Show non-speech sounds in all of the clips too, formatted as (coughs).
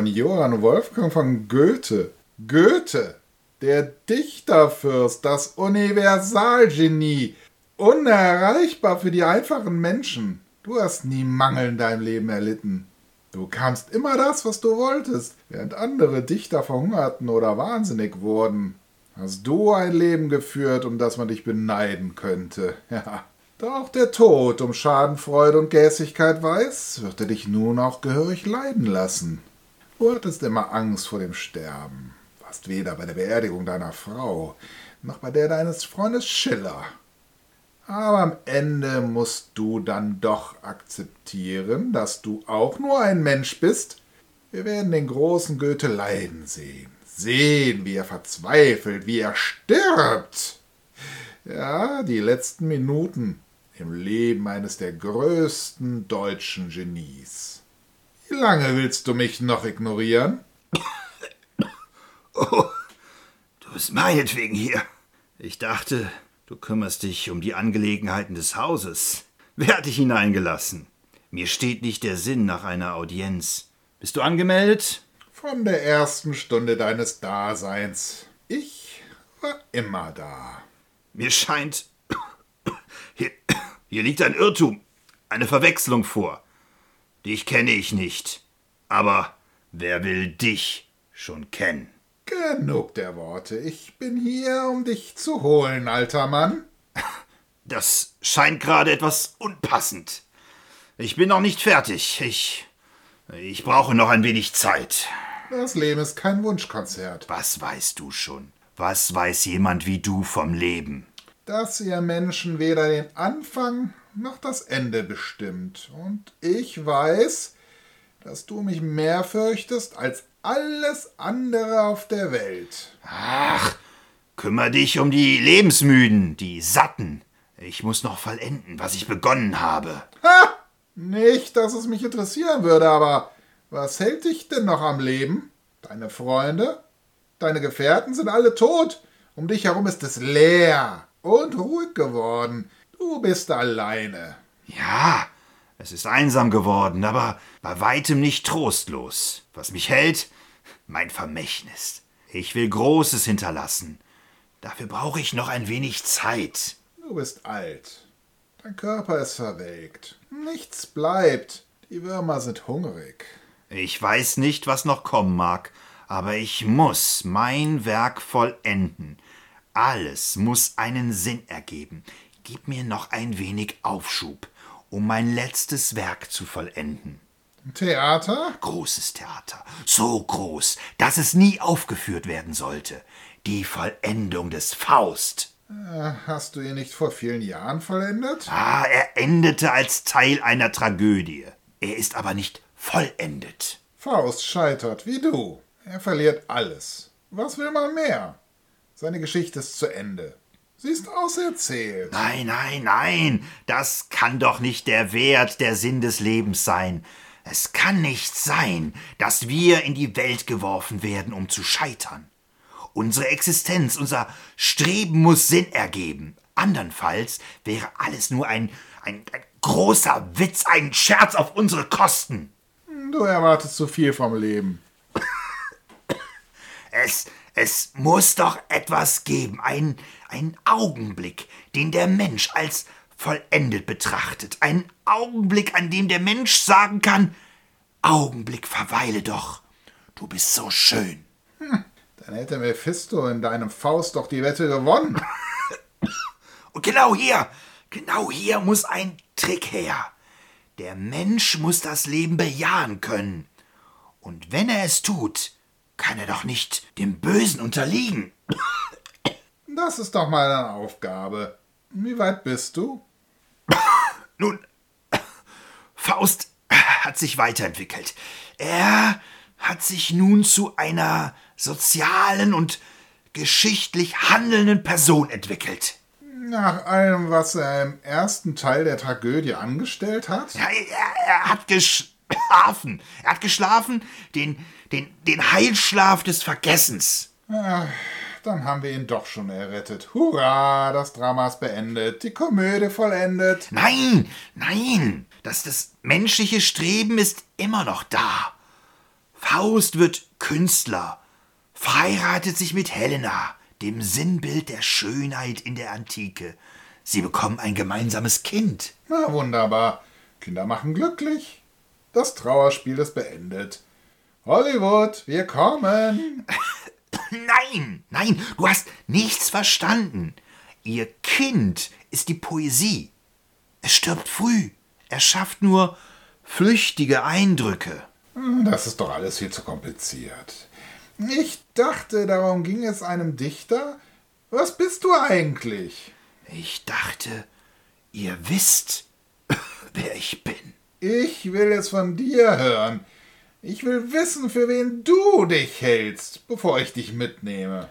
von Johann Wolfgang von Goethe. Goethe, der Dichterfürst, das Universalgenie, unerreichbar für die einfachen Menschen. Du hast nie Mangel in deinem Leben erlitten. Du kamst immer das, was du wolltest, während andere Dichter verhungerten oder wahnsinnig wurden. Hast du ein Leben geführt, um das man dich beneiden könnte. (laughs) Ja. Doch der Tod um Schadenfreude und Gässigkeit weiß, wird er dich nun auch gehörig leiden lassen. Du hattest immer Angst vor dem Sterben, warst weder bei der Beerdigung deiner Frau, noch bei der deines Freundes Schiller. Aber am Ende musst du dann doch akzeptieren, dass du auch nur ein Mensch bist. Wir werden den großen Goethe leiden sehen, sehen, wie er verzweifelt, wie er stirbt. Ja, die letzten Minuten, im Leben eines der größten deutschen Genies. Wie lange willst du mich noch ignorieren? Oh, du bist meinetwegen hier. Ich dachte, du kümmerst dich um die Angelegenheiten des Hauses. Wer hat dich hineingelassen? Mir steht nicht der Sinn nach einer Audienz. Bist du angemeldet? Von der ersten Stunde deines Daseins. Ich war immer da. Mir scheint, (coughs) hier, hier liegt ein Irrtum, eine Verwechslung vor. Dich kenne ich nicht. Aber wer will dich schon kennen? Genug der Worte. Ich bin hier, um dich zu holen, alter Mann. Das scheint gerade etwas unpassend. Ich bin noch nicht fertig. Ich. Ich brauche noch ein wenig Zeit. Das Leben ist kein Wunschkonzert. Was weißt du schon? Was weiß jemand wie du vom Leben? dass ihr Menschen weder den Anfang noch das Ende bestimmt. Und ich weiß, dass du mich mehr fürchtest als alles andere auf der Welt. Ach, kümmer dich um die Lebensmüden, die Satten. Ich muss noch vollenden, was ich begonnen habe. Ha! Nicht, dass es mich interessieren würde, aber was hält dich denn noch am Leben? Deine Freunde? Deine Gefährten sind alle tot. Um dich herum ist es leer und ruhig geworden. Du bist alleine. Ja, es ist einsam geworden, aber bei weitem nicht trostlos. Was mich hält, mein Vermächtnis. Ich will Großes hinterlassen. Dafür brauche ich noch ein wenig Zeit. Du bist alt. Dein Körper ist verwelkt. Nichts bleibt. Die Würmer sind hungrig. Ich weiß nicht, was noch kommen mag, aber ich muss mein Werk vollenden. Alles muss einen Sinn ergeben. Gib mir noch ein wenig Aufschub, um mein letztes Werk zu vollenden. Theater? Großes Theater. So groß, dass es nie aufgeführt werden sollte. Die Vollendung des Faust. Äh, hast du ihn nicht vor vielen Jahren vollendet? Ah, er endete als Teil einer Tragödie. Er ist aber nicht vollendet. Faust scheitert wie du. Er verliert alles. Was will man mehr? Seine Geschichte ist zu Ende. Sie ist auserzählt. Nein, nein, nein. Das kann doch nicht der Wert, der Sinn des Lebens sein. Es kann nicht sein, dass wir in die Welt geworfen werden, um zu scheitern. Unsere Existenz, unser Streben muss Sinn ergeben. Andernfalls wäre alles nur ein, ein, ein großer Witz, ein Scherz auf unsere Kosten. Du erwartest zu viel vom Leben. Es, es muss doch etwas geben, ein, ein Augenblick, den der Mensch als vollendet betrachtet, ein Augenblick, an dem der Mensch sagen kann, Augenblick, verweile doch, du bist so schön. Hm, dann hätte Mephisto in deinem Faust doch die Wette gewonnen. (coughs) Und genau hier, genau hier muss ein Trick her. Der Mensch muss das Leben bejahen können. Und wenn er es tut, kann er doch nicht dem Bösen unterliegen. (coughs) Das ist doch mal eine Aufgabe. Wie weit bist du? (coughs) Nun, (coughs) Faust hat sich weiterentwickelt. Er hat sich nun zu einer sozialen und geschichtlich handelnden Person entwickelt. Nach allem, was er im ersten Teil der Tragödie angestellt hat? Ja, er, er hat geschlafen. Er hat geschlafen, den, den, den Heilschlaf des Vergessens. Dann haben wir ihn doch schon errettet. Hurra, das Drama ist beendet, die Komödie vollendet. Nein, nein, das, das menschliche Streben ist immer noch da. Faust wird Künstler, verheiratet sich mit Helena, dem Sinnbild der Schönheit in der Antike. Sie bekommen ein gemeinsames Kind. Na wunderbar. Kinder machen glücklich. Das Trauerspiel ist beendet. Hollywood, wir kommen. (laughs) Nein, nein, du hast nichts verstanden. Ihr Kind ist die Poesie. Es stirbt früh. Er schafft nur flüchtige Eindrücke. Das ist doch alles viel zu kompliziert. Ich dachte, darum ging es einem Dichter. Was bist du eigentlich? Ich dachte, ihr wisst, (laughs) wer ich bin. Ich will es von dir hören. Ich will wissen, für wen du dich hältst, bevor ich dich mitnehme.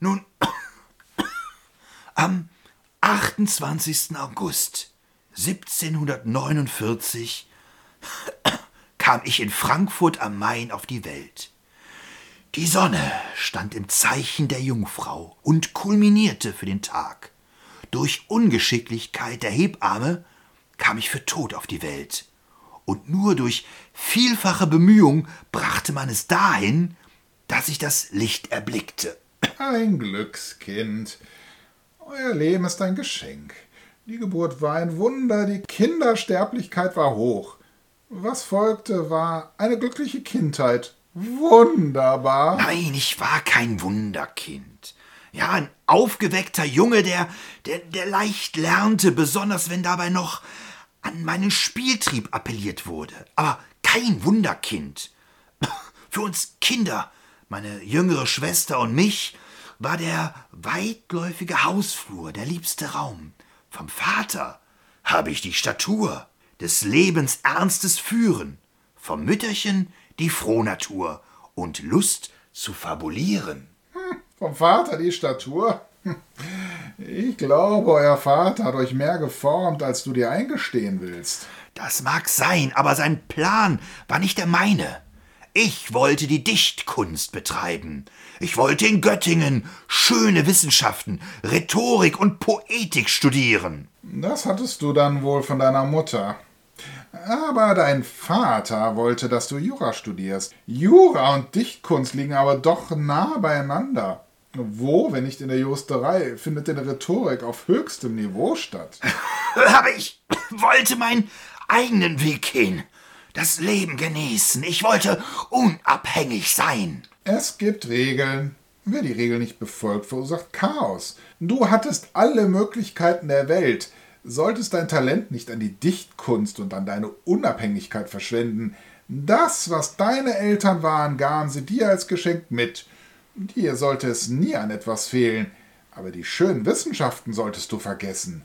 Nun, (coughs) am 28. August 1749 kam ich in Frankfurt am Main auf die Welt. Die Sonne stand im Zeichen der Jungfrau und kulminierte für den Tag. Durch Ungeschicklichkeit der Hebamme kam ich für tot auf die Welt. Und nur durch vielfache Bemühung brachte man es dahin, dass ich das Licht erblickte. Ein Glückskind. Euer Leben ist ein Geschenk. Die Geburt war ein Wunder, die Kindersterblichkeit war hoch. Was folgte, war eine glückliche Kindheit. Wunderbar. Nein, ich war kein Wunderkind. Ja, ein aufgeweckter Junge, der, der, der leicht lernte, besonders wenn dabei noch an meinen Spieltrieb appelliert wurde. Aber kein Wunderkind. Für uns Kinder, meine jüngere Schwester und mich, war der weitläufige Hausflur der liebste Raum. Vom Vater habe ich die Statur des Lebens ernstes Führen, vom Mütterchen die Frohnatur und Lust zu fabulieren. Hm, vom Vater die Statur? Hm, ich glaube, euer Vater hat euch mehr geformt, als du dir eingestehen willst. Das mag sein, aber sein Plan war nicht der meine. Ich wollte die Dichtkunst betreiben. Ich wollte in Göttingen schöne Wissenschaften, Rhetorik und Poetik studieren. Das hattest du dann wohl von deiner Mutter. Aber dein Vater wollte, dass du Jura studierst. Jura und Dichtkunst liegen aber doch nah beieinander. Wo, wenn nicht in der Juristerei, findet denn Rhetorik auf höchstem Niveau statt? (laughs) Aber ich wollte meinen eigenen Weg gehen, das Leben genießen. Ich wollte unabhängig sein. Es gibt Regeln. Wer die Regeln nicht befolgt, verursacht Chaos. Du hattest alle Möglichkeiten der Welt solltest dein Talent nicht an die Dichtkunst und an deine Unabhängigkeit verschwenden. Das, was deine Eltern waren, gaben sie dir als Geschenk mit. Dir sollte es nie an etwas fehlen, aber die schönen Wissenschaften solltest du vergessen.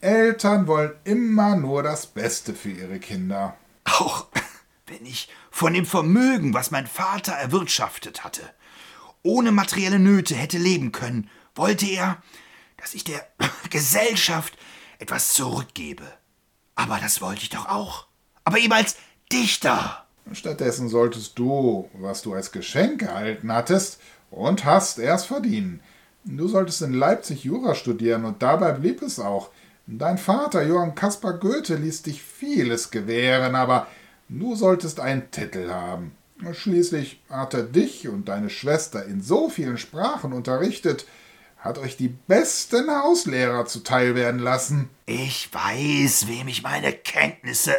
Eltern wollen immer nur das Beste für ihre Kinder. Auch wenn ich von dem Vermögen, was mein Vater erwirtschaftet hatte, ohne materielle Nöte hätte leben können, wollte er, dass ich der (coughs) Gesellschaft etwas zurückgebe. Aber das wollte ich doch auch. Aber eben als Dichter. Stattdessen solltest du, was du als Geschenk erhalten hattest und hast, erst verdienen. Du solltest in Leipzig Jura studieren und dabei blieb es auch. Dein Vater, Johann Caspar Goethe, ließ dich vieles gewähren, aber du solltest einen Titel haben. Schließlich hat er dich und deine Schwester in so vielen Sprachen unterrichtet, hat euch die besten Hauslehrer zuteil werden lassen. Ich weiß, wem ich meine Kenntnisse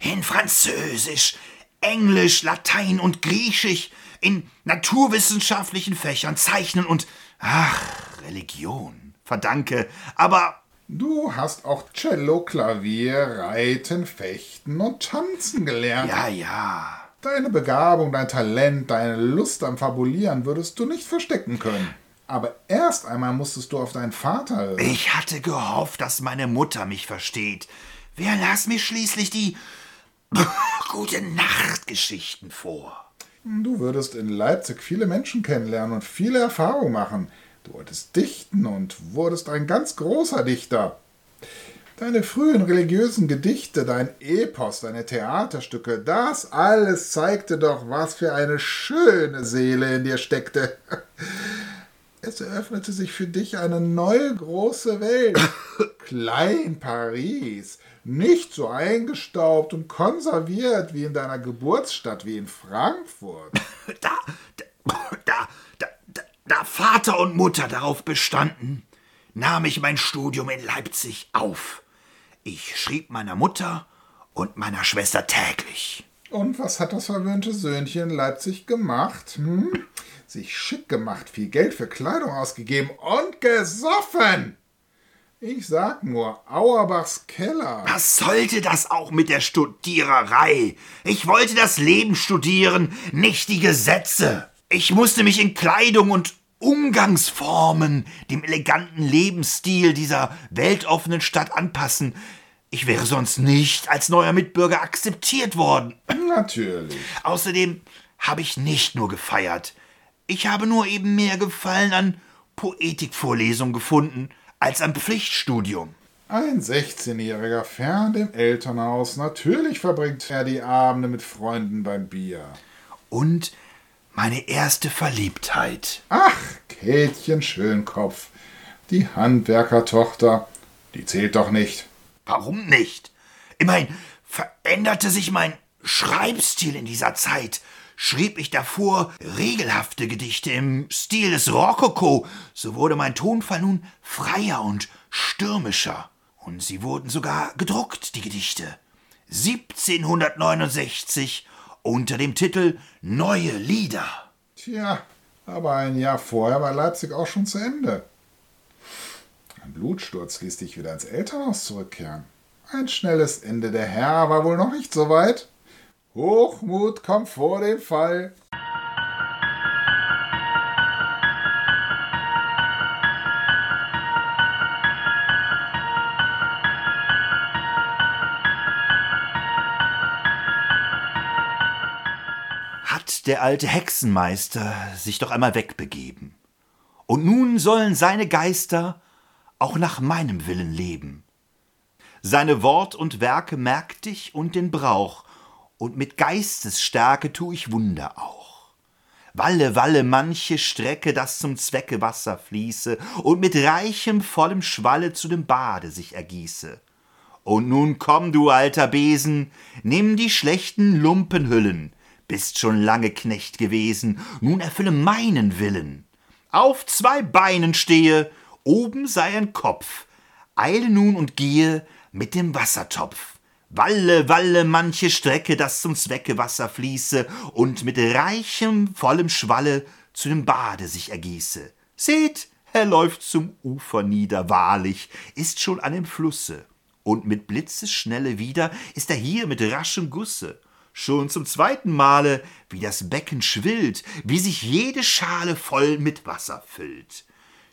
in Französisch, Englisch, Latein und Griechisch, in naturwissenschaftlichen Fächern, Zeichnen und, ach, Religion verdanke, aber Du hast auch Cello, Klavier, Reiten, Fechten und Tanzen gelernt. Ja, ja. Deine Begabung, dein Talent, deine Lust am Fabulieren würdest du nicht verstecken können. Aber erst einmal musstest du auf deinen Vater. Ich hatte gehofft, dass meine Mutter mich versteht. Wer las mir schließlich die (laughs) gute Nachtgeschichten vor? Du würdest in Leipzig viele Menschen kennenlernen und viele Erfahrungen machen. Du wolltest dichten und wurdest ein ganz großer Dichter. Deine frühen religiösen Gedichte, dein Epos, deine Theaterstücke, das alles zeigte doch, was für eine schöne Seele in dir steckte. (laughs) Es eröffnete sich für dich eine neue große Welt. (coughs) Klein Paris, nicht so eingestaubt und konserviert wie in deiner Geburtsstadt, wie in Frankfurt. (coughs) Da, da, da, da, da Vater und Mutter darauf bestanden, nahm ich mein Studium in Leipzig auf. Ich schrieb meiner Mutter und meiner Schwester täglich. Und was hat das verwöhnte Söhnchen in Leipzig gemacht? Hm? Sich schick gemacht, viel Geld für Kleidung ausgegeben und gesoffen. Ich sag nur, Auerbachs Keller. Was sollte das auch mit der Studiererei? Ich wollte das Leben studieren, nicht die Gesetze. Ich musste mich in Kleidung und Umgangsformen dem eleganten Lebensstil dieser weltoffenen Stadt anpassen. Ich wäre sonst nicht als neuer Mitbürger akzeptiert worden. Natürlich. Außerdem habe ich nicht nur gefeiert. Ich habe nur eben mehr Gefallen an Poetikvorlesungen gefunden als am Pflichtstudium. Ein 16-Jähriger fern dem Elternhaus. Natürlich verbringt er die Abende mit Freunden beim Bier. Und meine erste Verliebtheit. Ach, Kätchen Schönkopf. Die Handwerkertochter. Die zählt doch nicht. Warum nicht? Immerhin veränderte sich mein Schreibstil in dieser Zeit schrieb ich davor regelhafte Gedichte im Stil des Rokoko, so wurde mein Tonfall nun freier und stürmischer. Und sie wurden sogar gedruckt, die Gedichte. 1769 unter dem Titel Neue Lieder. Tja, aber ein Jahr vorher war Leipzig auch schon zu Ende. Ein Blutsturz ließ dich wieder ins Elternhaus zurückkehren. Ein schnelles Ende der Herr war wohl noch nicht so weit. Hochmut kommt vor dem Fall. Hat der alte Hexenmeister sich doch einmal wegbegeben. Und nun sollen seine Geister auch nach meinem Willen leben. Seine Wort und Werke merkt ich und den Brauch, und mit Geistesstärke tu ich Wunder auch. Walle, walle manche Strecke, das zum Zwecke Wasser fließe und mit reichem, vollem Schwalle zu dem Bade sich ergieße. Und nun komm, du alter Besen, nimm die schlechten Lumpenhüllen, bist schon lange Knecht gewesen, nun erfülle meinen Willen. Auf zwei Beinen stehe, oben sei ein Kopf, eile nun und gehe mit dem Wassertopf. Walle, walle manche Strecke, dass zum Zwecke Wasser fließe und mit reichem, vollem Schwalle zu dem Bade sich ergieße. Seht, er läuft zum Ufer nieder, wahrlich, ist schon an dem Flusse. Und mit Blitzesschnelle wieder ist er hier mit raschem Gusse. Schon zum zweiten Male, wie das Becken schwillt, wie sich jede Schale voll mit Wasser füllt.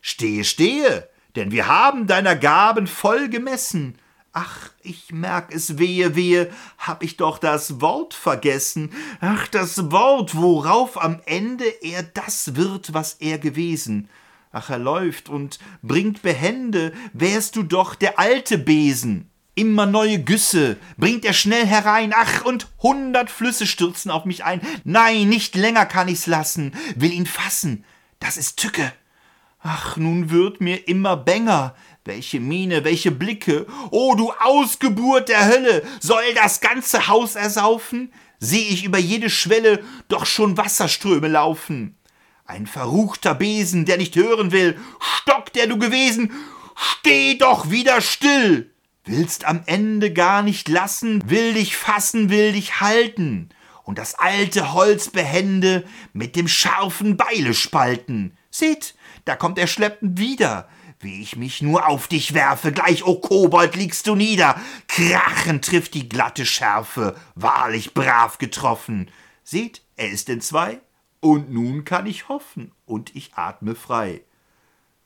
Stehe, stehe, denn wir haben deiner Gaben voll gemessen, Ach, ich merk es wehe, wehe, hab ich doch das Wort vergessen. Ach, das Wort, worauf am Ende er das wird, was er gewesen. Ach, er läuft und bringt behende, wärst du doch der alte Besen. Immer neue Güsse bringt er schnell herein, ach, und hundert Flüsse stürzen auf mich ein. Nein, nicht länger kann ich's lassen, will ihn fassen, das ist Tücke. Ach, nun wird mir immer bänger, welche Miene, welche Blicke. O du Ausgeburt der Hölle, soll das ganze Haus ersaufen? Seh ich über jede Schwelle doch schon Wasserströme laufen. Ein verruchter Besen, der nicht hören will, Stock, der du gewesen, steh doch wieder still. Willst am Ende gar nicht lassen, will dich fassen, will dich halten und das alte Holz behende mit dem scharfen Beile spalten. Seht, da kommt er schleppend wieder, wie ich mich nur auf dich werfe, gleich, o Kobold, liegst du nieder. Krachend trifft die glatte Schärfe, wahrlich brav getroffen. Seht, er ist in zwei, und nun kann ich hoffen, und ich atme frei.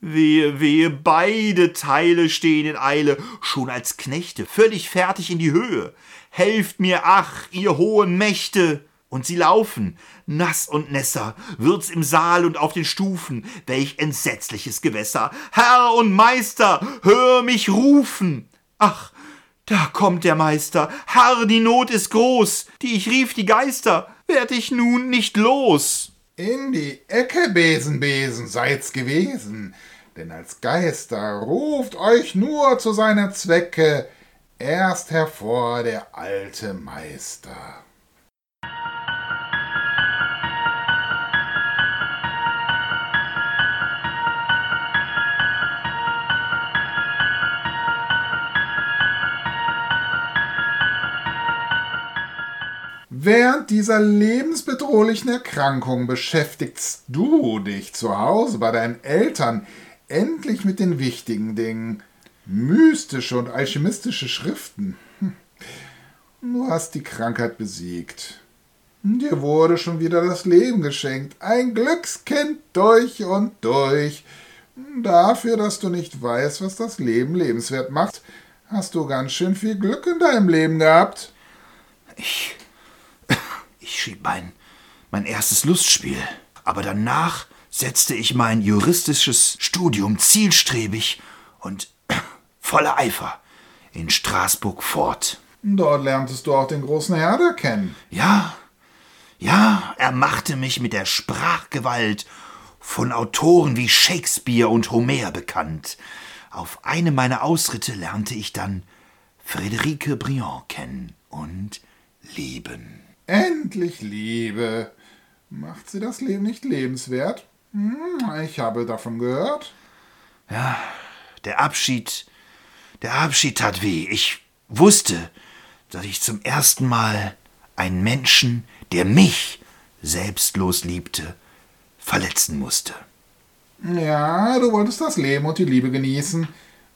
Wehe, wehe, beide Teile stehen in Eile, schon als Knechte, völlig fertig in die Höhe. Helft mir, ach, ihr hohen Mächte! und sie laufen, nass und nässer, wird's im Saal und auf den Stufen, welch entsetzliches Gewässer. Herr und Meister, hör mich rufen. Ach, da kommt der Meister. Herr, die Not ist groß, die ich rief die Geister, werd ich nun nicht los. In die Ecke, Besenbesen, seid's gewesen, denn als Geister ruft euch nur zu seiner Zwecke erst hervor der alte Meister. Während dieser lebensbedrohlichen Erkrankung beschäftigst du dich zu Hause bei deinen Eltern endlich mit den wichtigen Dingen. Mystische und alchemistische Schriften. Hm. Du hast die Krankheit besiegt. Dir wurde schon wieder das Leben geschenkt. Ein Glückskind durch und durch. Dafür, dass du nicht weißt, was das Leben lebenswert macht, hast du ganz schön viel Glück in deinem Leben gehabt. Ich ich schrieb mein, mein erstes Lustspiel. Aber danach setzte ich mein juristisches Studium zielstrebig und (clears throat) voller Eifer in Straßburg fort. Dort lerntest du auch den großen Herder kennen. Ja, ja, er machte mich mit der Sprachgewalt von Autoren wie Shakespeare und Homer bekannt. Auf einem meiner Ausritte lernte ich dann Friederike Briand kennen und lieben. Endlich Liebe. Macht sie das Leben nicht lebenswert? Hm, ich habe davon gehört. Ja, der Abschied, der Abschied tat weh. Ich wusste, dass ich zum ersten Mal einen Menschen, der mich selbstlos liebte, verletzen musste. Ja, du wolltest das Leben und die Liebe genießen.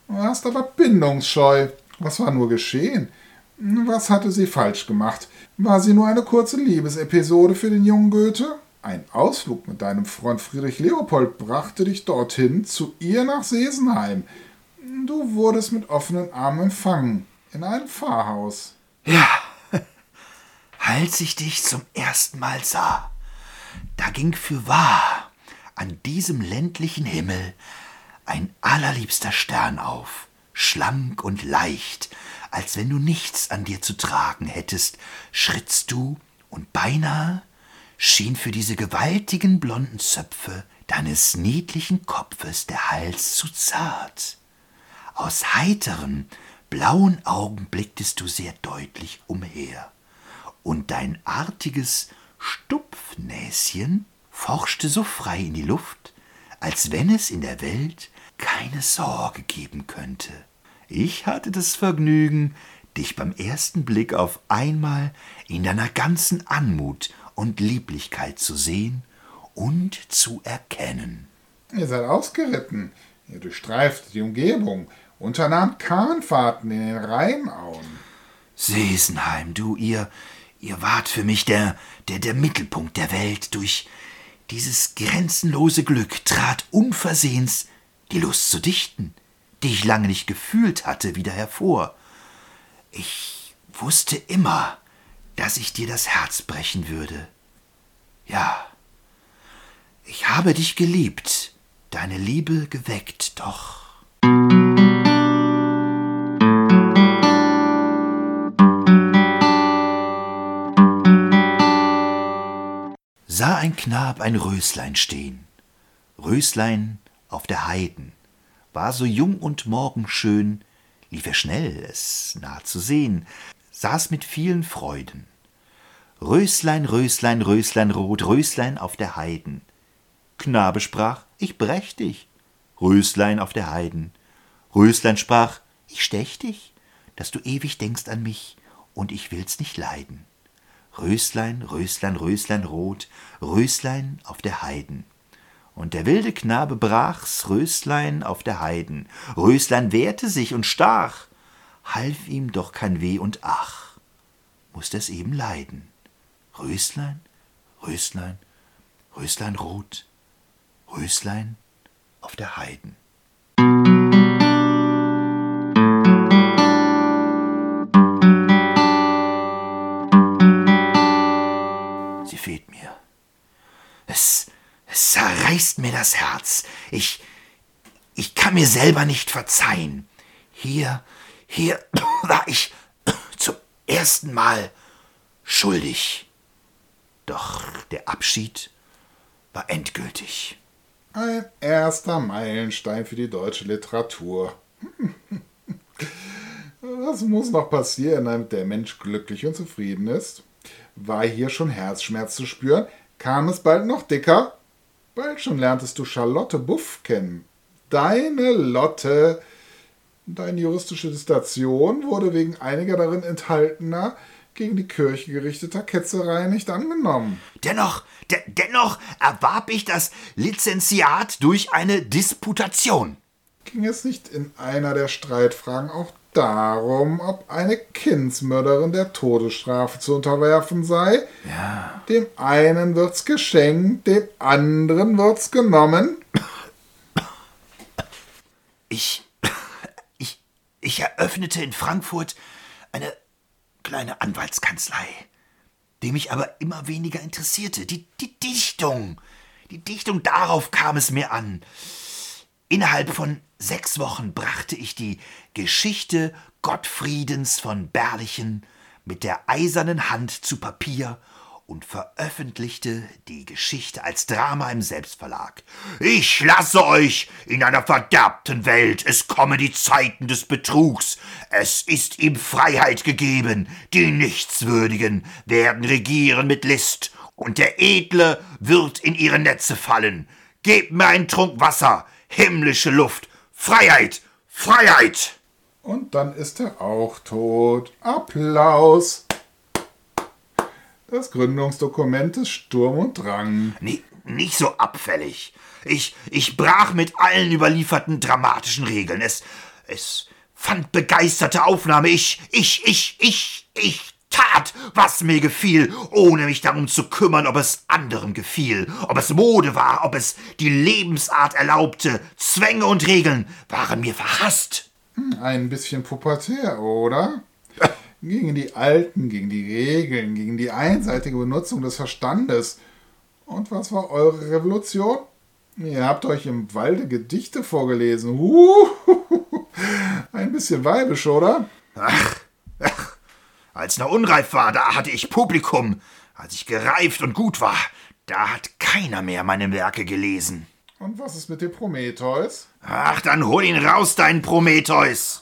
Du warst aber bindungsscheu. Was war nur geschehen? Was hatte sie falsch gemacht? War sie nur eine kurze Liebesepisode für den jungen Goethe? Ein Ausflug mit deinem Freund Friedrich Leopold brachte dich dorthin, zu ihr nach Sesenheim. Du wurdest mit offenen Armen empfangen, in einem Pfarrhaus. Ja, (laughs) als ich dich zum ersten Mal sah, da ging für wahr an diesem ländlichen Himmel ein allerliebster Stern auf, schlank und leicht, als wenn du nichts an dir zu tragen hättest, schrittst du, und beinahe schien für diese gewaltigen blonden Zöpfe deines niedlichen Kopfes der Hals zu zart. Aus heiteren, blauen Augen blicktest du sehr deutlich umher, und dein artiges Stupfnäschen forschte so frei in die Luft, als wenn es in der Welt keine Sorge geben könnte. Ich hatte das Vergnügen, dich beim ersten Blick auf einmal in deiner ganzen Anmut und Lieblichkeit zu sehen und zu erkennen. Ihr seid ausgeritten, ihr durchstreift die Umgebung, unternahmt Kahnfahrten in den Rheinauen. Sesenheim, du, ihr, ihr wart für mich der, der, der Mittelpunkt der Welt. Durch dieses grenzenlose Glück trat unversehens die Lust zu dichten, die ich lange nicht gefühlt hatte, wieder hervor. Ich wusste immer, dass ich dir das Herz brechen würde. Ja, ich habe dich geliebt, deine Liebe geweckt, doch. sah ein Knab ein Röslein stehn, Röslein auf der Heiden, war so jung und morgenschön, lief er schnell, es nah zu sehen, saß mit vielen Freuden. Röslein, Röslein, Röslein rot, Röslein auf der Heiden. Knabe sprach, ich brech dich. Röslein auf der Heiden. Röslein sprach, ich stech dich, dass du ewig denkst an mich, und ich will's nicht leiden. Röslein, Röslein, Röslein rot, Röslein auf der Heiden. Und der wilde Knabe brach's Röslein auf der Heiden. Röslein wehrte sich und stach, half ihm doch kein Weh und Ach, musst es eben leiden. Röslein, Röslein, Röslein rot, Röslein auf der Heiden. Zerreißt mir das Herz. Ich, ich kann mir selber nicht verzeihen. Hier, hier (coughs) war ich (coughs) zum ersten Mal schuldig. Doch der Abschied war endgültig. Ein erster Meilenstein für die deutsche Literatur. (laughs) Was muss noch passieren, damit der Mensch glücklich und zufrieden ist? War hier schon Herzschmerz zu spüren? Kam es bald noch dicker? Bald schon lerntest du Charlotte Buff kennen. Deine Lotte. Deine juristische Dissertation wurde wegen einiger darin enthaltener gegen die Kirche gerichteter Ketzerei nicht angenommen. Dennoch, de dennoch erwarb ich das Lizenziat durch eine Disputation. Ging es nicht in einer der Streitfragen auch darum, ob eine Kindsmörderin der Todesstrafe zu unterwerfen sei? Ja. Dem einen wird's geschenkt, dem anderen wird's genommen. Ich, ich, ich eröffnete in Frankfurt eine kleine Anwaltskanzlei, die mich aber immer weniger interessierte. Die, die Dichtung. Die Dichtung, darauf kam es mir an. Innerhalb von sechs Wochen brachte ich die Geschichte Gottfriedens von Berlichen mit der eisernen Hand zu Papier und veröffentlichte die Geschichte als Drama im Selbstverlag. Ich lasse euch in einer verderbten Welt, es komme die Zeiten des Betrugs, es ist ihm Freiheit gegeben, die Nichtswürdigen werden regieren mit List, und der Edle wird in ihre Netze fallen. Gebt mir einen Trunk Wasser, himmlische Luft, Freiheit, Freiheit! Und dann ist er auch tot. Applaus! Das Gründungsdokument ist Sturm und Drang. Nee, nicht so abfällig. Ich, ich brach mit allen überlieferten dramatischen Regeln. Es, es fand begeisterte Aufnahme. Ich, ich, ich, ich, ich tat, was mir gefiel, ohne mich darum zu kümmern, ob es anderen gefiel, ob es Mode war, ob es die Lebensart erlaubte. Zwänge und Regeln waren mir verhasst. Hm, ein bisschen pubertär, oder? gegen die Alten, gegen die Regeln, gegen die einseitige Benutzung des Verstandes. Und was war eure Revolution? Ihr habt euch im Walde Gedichte vorgelesen. Uh, ein bisschen weibisch, oder? Ach, ach, als noch unreif war, da hatte ich Publikum. Als ich gereift und gut war, da hat keiner mehr meine Werke gelesen. Und was ist mit dem Prometheus? Ach, dann hol ihn raus, dein Prometheus!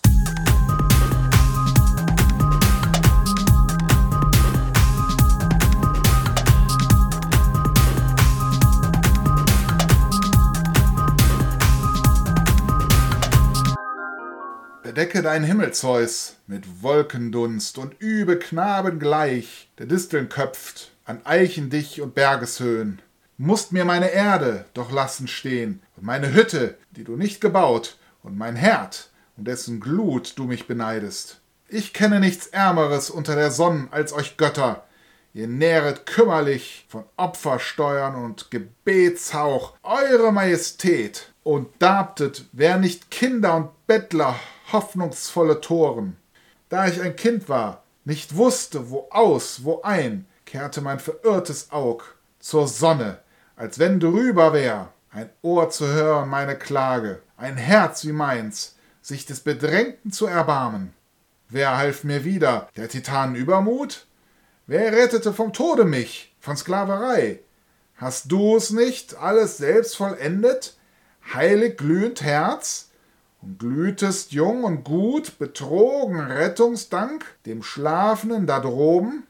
Decke dein Himmel, Zeus, mit Wolkendunst und übe Knaben gleich, der Disteln köpft, an Eichen dich und Bergeshöhen. Musst mir meine Erde doch lassen stehen und meine Hütte, die du nicht gebaut, und mein Herd, um dessen Glut du mich beneidest. Ich kenne nichts Ärmeres unter der Sonne als euch Götter. Ihr nähret kümmerlich von Opfersteuern und Gebetshauch eure Majestät und darbtet, wer nicht Kinder und Bettler hoffnungsvolle Toren. Da ich ein Kind war, nicht wusste, wo aus, wo ein, kehrte mein verirrtes Aug zur Sonne, als wenn drüber wär, ein Ohr zu hören meine Klage, ein Herz wie meins, sich des Bedrängten zu erbarmen. Wer half mir wieder, der Titanen Übermut? Wer rettete vom Tode mich, von Sklaverei? Hast du's nicht alles selbst vollendet, heilig glühend Herz? Glühtest jung und gut, betrogen Rettungsdank dem Schlafenden da droben?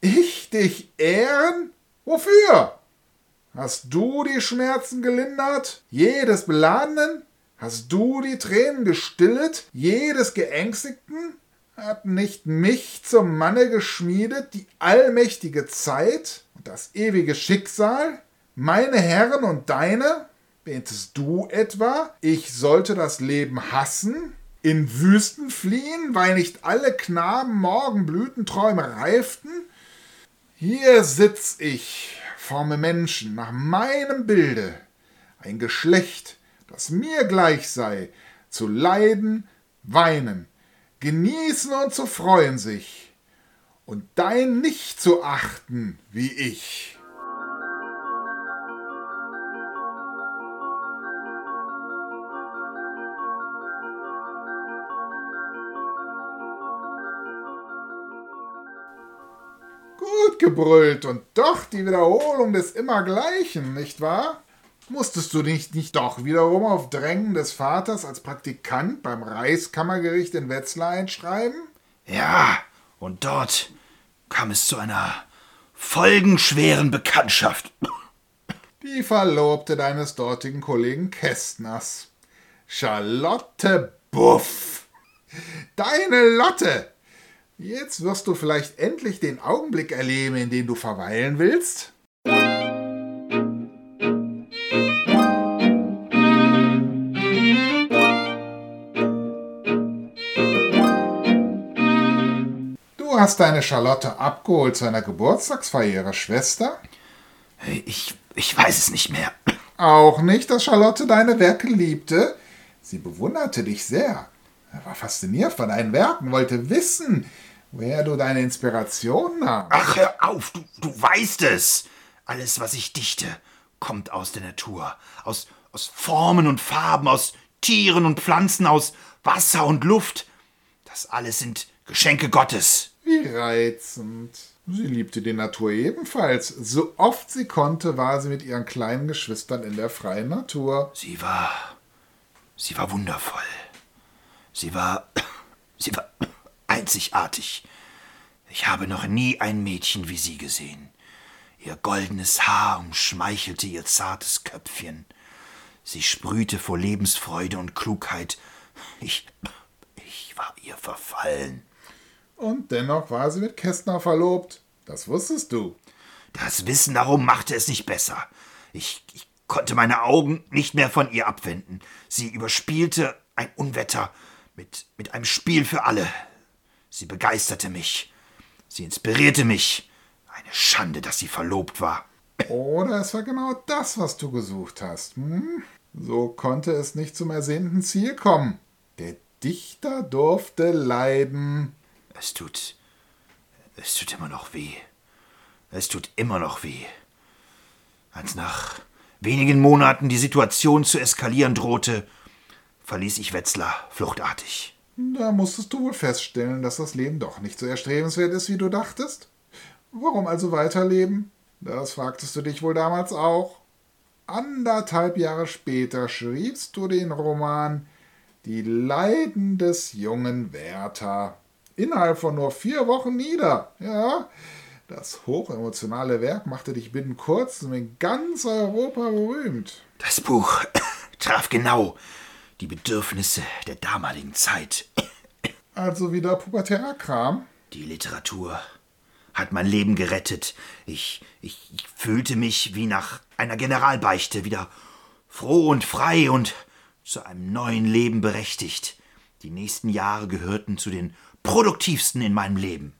Ich dich ehren? Wofür? Hast du die Schmerzen gelindert, jedes Beladenen? Hast du die Tränen gestillet, jedes Geängstigten? Hat nicht mich zum Manne geschmiedet die allmächtige Zeit und das ewige Schicksal? Meine Herren und deine? Betest du etwa, ich sollte das Leben hassen? In Wüsten fliehen, weil nicht alle Knaben Morgenblütenträume reiften? Hier sitz ich, forme Menschen nach meinem Bilde, ein Geschlecht, das mir gleich sei, zu leiden, weinen, genießen und zu freuen sich, und dein nicht zu achten wie ich. Totgebrüllt und doch die Wiederholung des Immergleichen, nicht wahr? Musstest du dich nicht doch wiederum auf Drängen des Vaters als Praktikant beim Reichskammergericht in Wetzlar einschreiben? Ja, und dort kam es zu einer folgenschweren Bekanntschaft. Die Verlobte deines dortigen Kollegen Kästners. Charlotte Buff. Deine Lotte. Jetzt wirst du vielleicht endlich den Augenblick erleben, in dem du verweilen willst. Du hast deine Charlotte abgeholt zu einer Geburtstagsfeier ihrer Schwester? Ich, ich weiß es nicht mehr. Auch nicht, dass Charlotte deine Werke liebte? Sie bewunderte dich sehr. Er war fasziniert von deinen Werken, wollte wissen, woher du deine Inspiration nahm. Ach, hör auf, du, du weißt es. Alles, was ich dichte, kommt aus der Natur. Aus, aus Formen und Farben, aus Tieren und Pflanzen, aus Wasser und Luft. Das alles sind Geschenke Gottes. Wie reizend. Sie liebte die Natur ebenfalls. So oft sie konnte, war sie mit ihren kleinen Geschwistern in der freien Natur. Sie war. Sie war wundervoll. Sie war. (coughs) Sie war (coughs) einzigartig. Ich habe noch nie ein Mädchen wie sie gesehen. Ihr goldenes Haar umschmeichelte ihr zartes Köpfchen. Sie sprühte vor Lebensfreude und Klugheit. Ich. Ich war ihr verfallen. Und dennoch war sie mit Kästner verlobt. Das wusstest du. Das Wissen darum machte es nicht besser. Ich, ich konnte meine Augen nicht mehr von ihr abwenden. Sie überspielte ein Unwetter mit, mit einem Spiel für alle. Sie begeisterte mich. Sie inspirierte mich. Eine Schande, dass sie verlobt war. Oder es war genau das, was du gesucht hast. Hm? So konnte es nicht zum ersehnten Ziel kommen. Der Dichter durfte leiden. Es tut. Es tut immer noch weh. Es tut immer noch weh. Als nach wenigen Monaten die Situation zu eskalieren drohte, verließ ich Wetzlar fluchtartig. Da musstest du wohl feststellen, dass das Leben doch nicht so erstrebenswert ist, wie du dachtest. Warum also weiterleben? Das fragtest du dich wohl damals auch. Anderthalb Jahre später schriebst du den Roman Die Leiden des jungen Werther. Innerhalb von nur vier Wochen nieder. Ja, das hochemotionale Werk machte dich binnen kurzem in ganz Europa berühmt. Das Buch (laughs) traf genau die Bedürfnisse der damaligen Zeit. Also wieder pubertärer Kram? Die Literatur hat mein Leben gerettet. Ich, ich, ich fühlte mich wie nach einer Generalbeichte wieder froh und frei und zu einem neuen Leben berechtigt. Die nächsten Jahre gehörten zu den produktivsten in meinem Leben.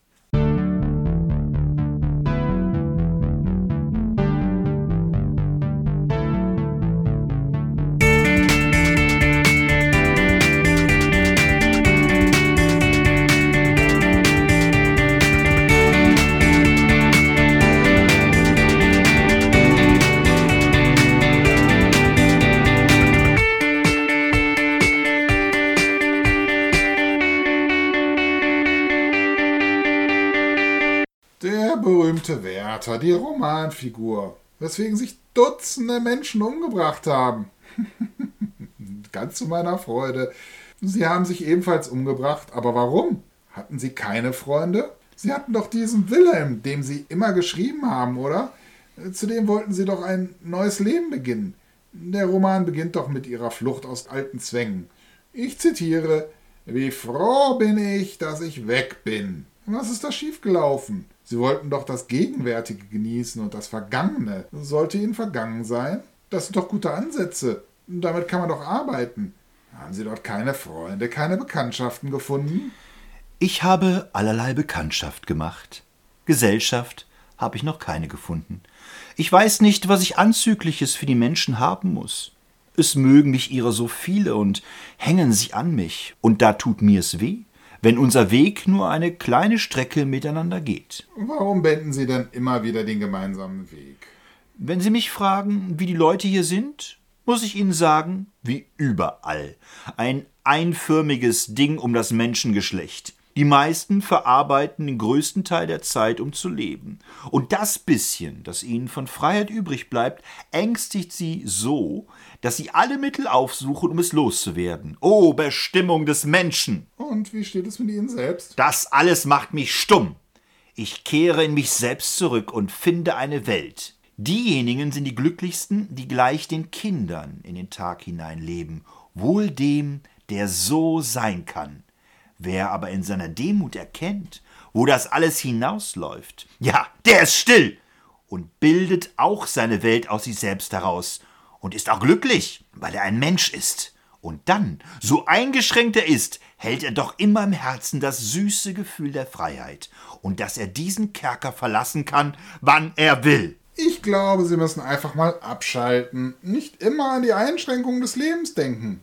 Die Romanfigur, weswegen sich Dutzende Menschen umgebracht haben. (laughs) Ganz zu meiner Freude. Sie haben sich ebenfalls umgebracht, aber warum? Hatten Sie keine Freunde? Sie hatten doch diesen Wilhelm, dem Sie immer geschrieben haben, oder? Zudem wollten Sie doch ein neues Leben beginnen. Der Roman beginnt doch mit Ihrer Flucht aus alten Zwängen. Ich zitiere: Wie froh bin ich, dass ich weg bin. Was ist da schiefgelaufen? Sie wollten doch das Gegenwärtige genießen und das Vergangene. Sollte Ihnen vergangen sein? Das sind doch gute Ansätze. Damit kann man doch arbeiten. Haben Sie dort keine Freunde, keine Bekanntschaften gefunden? Ich habe allerlei Bekanntschaft gemacht. Gesellschaft habe ich noch keine gefunden. Ich weiß nicht, was ich Anzügliches für die Menschen haben muss. Es mögen mich ihrer so viele und hängen sich an mich, und da tut mir's weh, wenn unser Weg nur eine kleine Strecke miteinander geht. Warum wenden Sie denn immer wieder den gemeinsamen Weg? Wenn Sie mich fragen, wie die Leute hier sind, muss ich Ihnen sagen, wie überall. Ein einförmiges Ding um das Menschengeschlecht. Die meisten verarbeiten den größten Teil der Zeit, um zu leben. Und das bisschen, das ihnen von Freiheit übrig bleibt, ängstigt sie so, dass sie alle Mittel aufsuchen, um es loszuwerden. Oh, Bestimmung des Menschen! Und wie steht es mit Ihnen selbst? Das alles macht mich stumm. Ich kehre in mich selbst zurück und finde eine Welt. Diejenigen sind die glücklichsten, die gleich den Kindern in den Tag hinein leben, wohl dem, der so sein kann. Wer aber in seiner Demut erkennt, wo das alles hinausläuft, ja, der ist still und bildet auch seine Welt aus sich selbst heraus und ist auch glücklich, weil er ein Mensch ist. Und dann, so eingeschränkt er ist, hält er doch immer im Herzen das süße Gefühl der Freiheit und dass er diesen Kerker verlassen kann, wann er will. Ich glaube, Sie müssen einfach mal abschalten, nicht immer an die Einschränkungen des Lebens denken.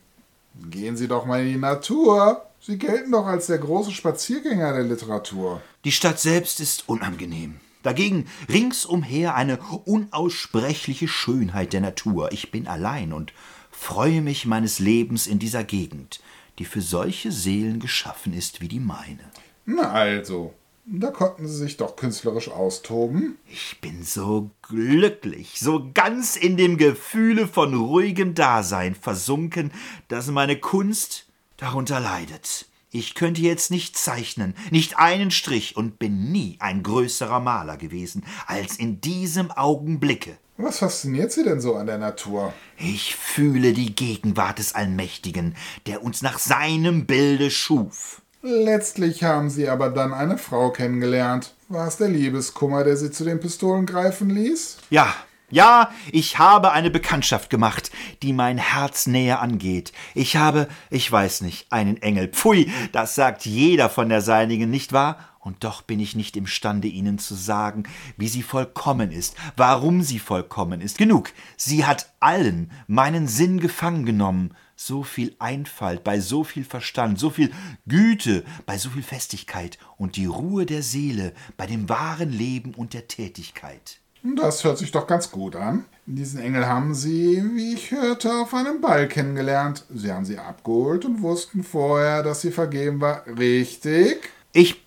Gehen Sie doch mal in die Natur. Sie gelten doch als der große Spaziergänger der Literatur. Die Stadt selbst ist unangenehm. Dagegen ringsumher eine unaussprechliche Schönheit der Natur. Ich bin allein und freue mich meines Lebens in dieser Gegend, die für solche Seelen geschaffen ist wie die meine. Na also, da konnten Sie sich doch künstlerisch austoben. Ich bin so glücklich, so ganz in dem Gefühle von ruhigem Dasein versunken, dass meine Kunst darunter leidet. Ich könnte jetzt nicht zeichnen, nicht einen Strich und bin nie ein größerer Maler gewesen als in diesem Augenblicke. Was fasziniert Sie denn so an der Natur? Ich fühle die Gegenwart des Allmächtigen, der uns nach seinem Bilde schuf. Letztlich haben Sie aber dann eine Frau kennengelernt. War es der Liebeskummer, der Sie zu den Pistolen greifen ließ? Ja, ja, ich habe eine Bekanntschaft gemacht, die mein Herz näher angeht. Ich habe, ich weiß nicht, einen Engel. Pfui, das sagt jeder von der seinigen, nicht wahr? Und doch bin ich nicht imstande, Ihnen zu sagen, wie sie vollkommen ist, warum sie vollkommen ist. Genug, sie hat allen meinen Sinn gefangen genommen. So viel Einfalt, bei so viel Verstand, so viel Güte, bei so viel Festigkeit und die Ruhe der Seele bei dem wahren Leben und der Tätigkeit. Das hört sich doch ganz gut an. Diesen Engel haben Sie, wie ich hörte, auf einem Ball kennengelernt. Sie haben sie abgeholt und wussten vorher, dass sie vergeben war. Richtig? Ich.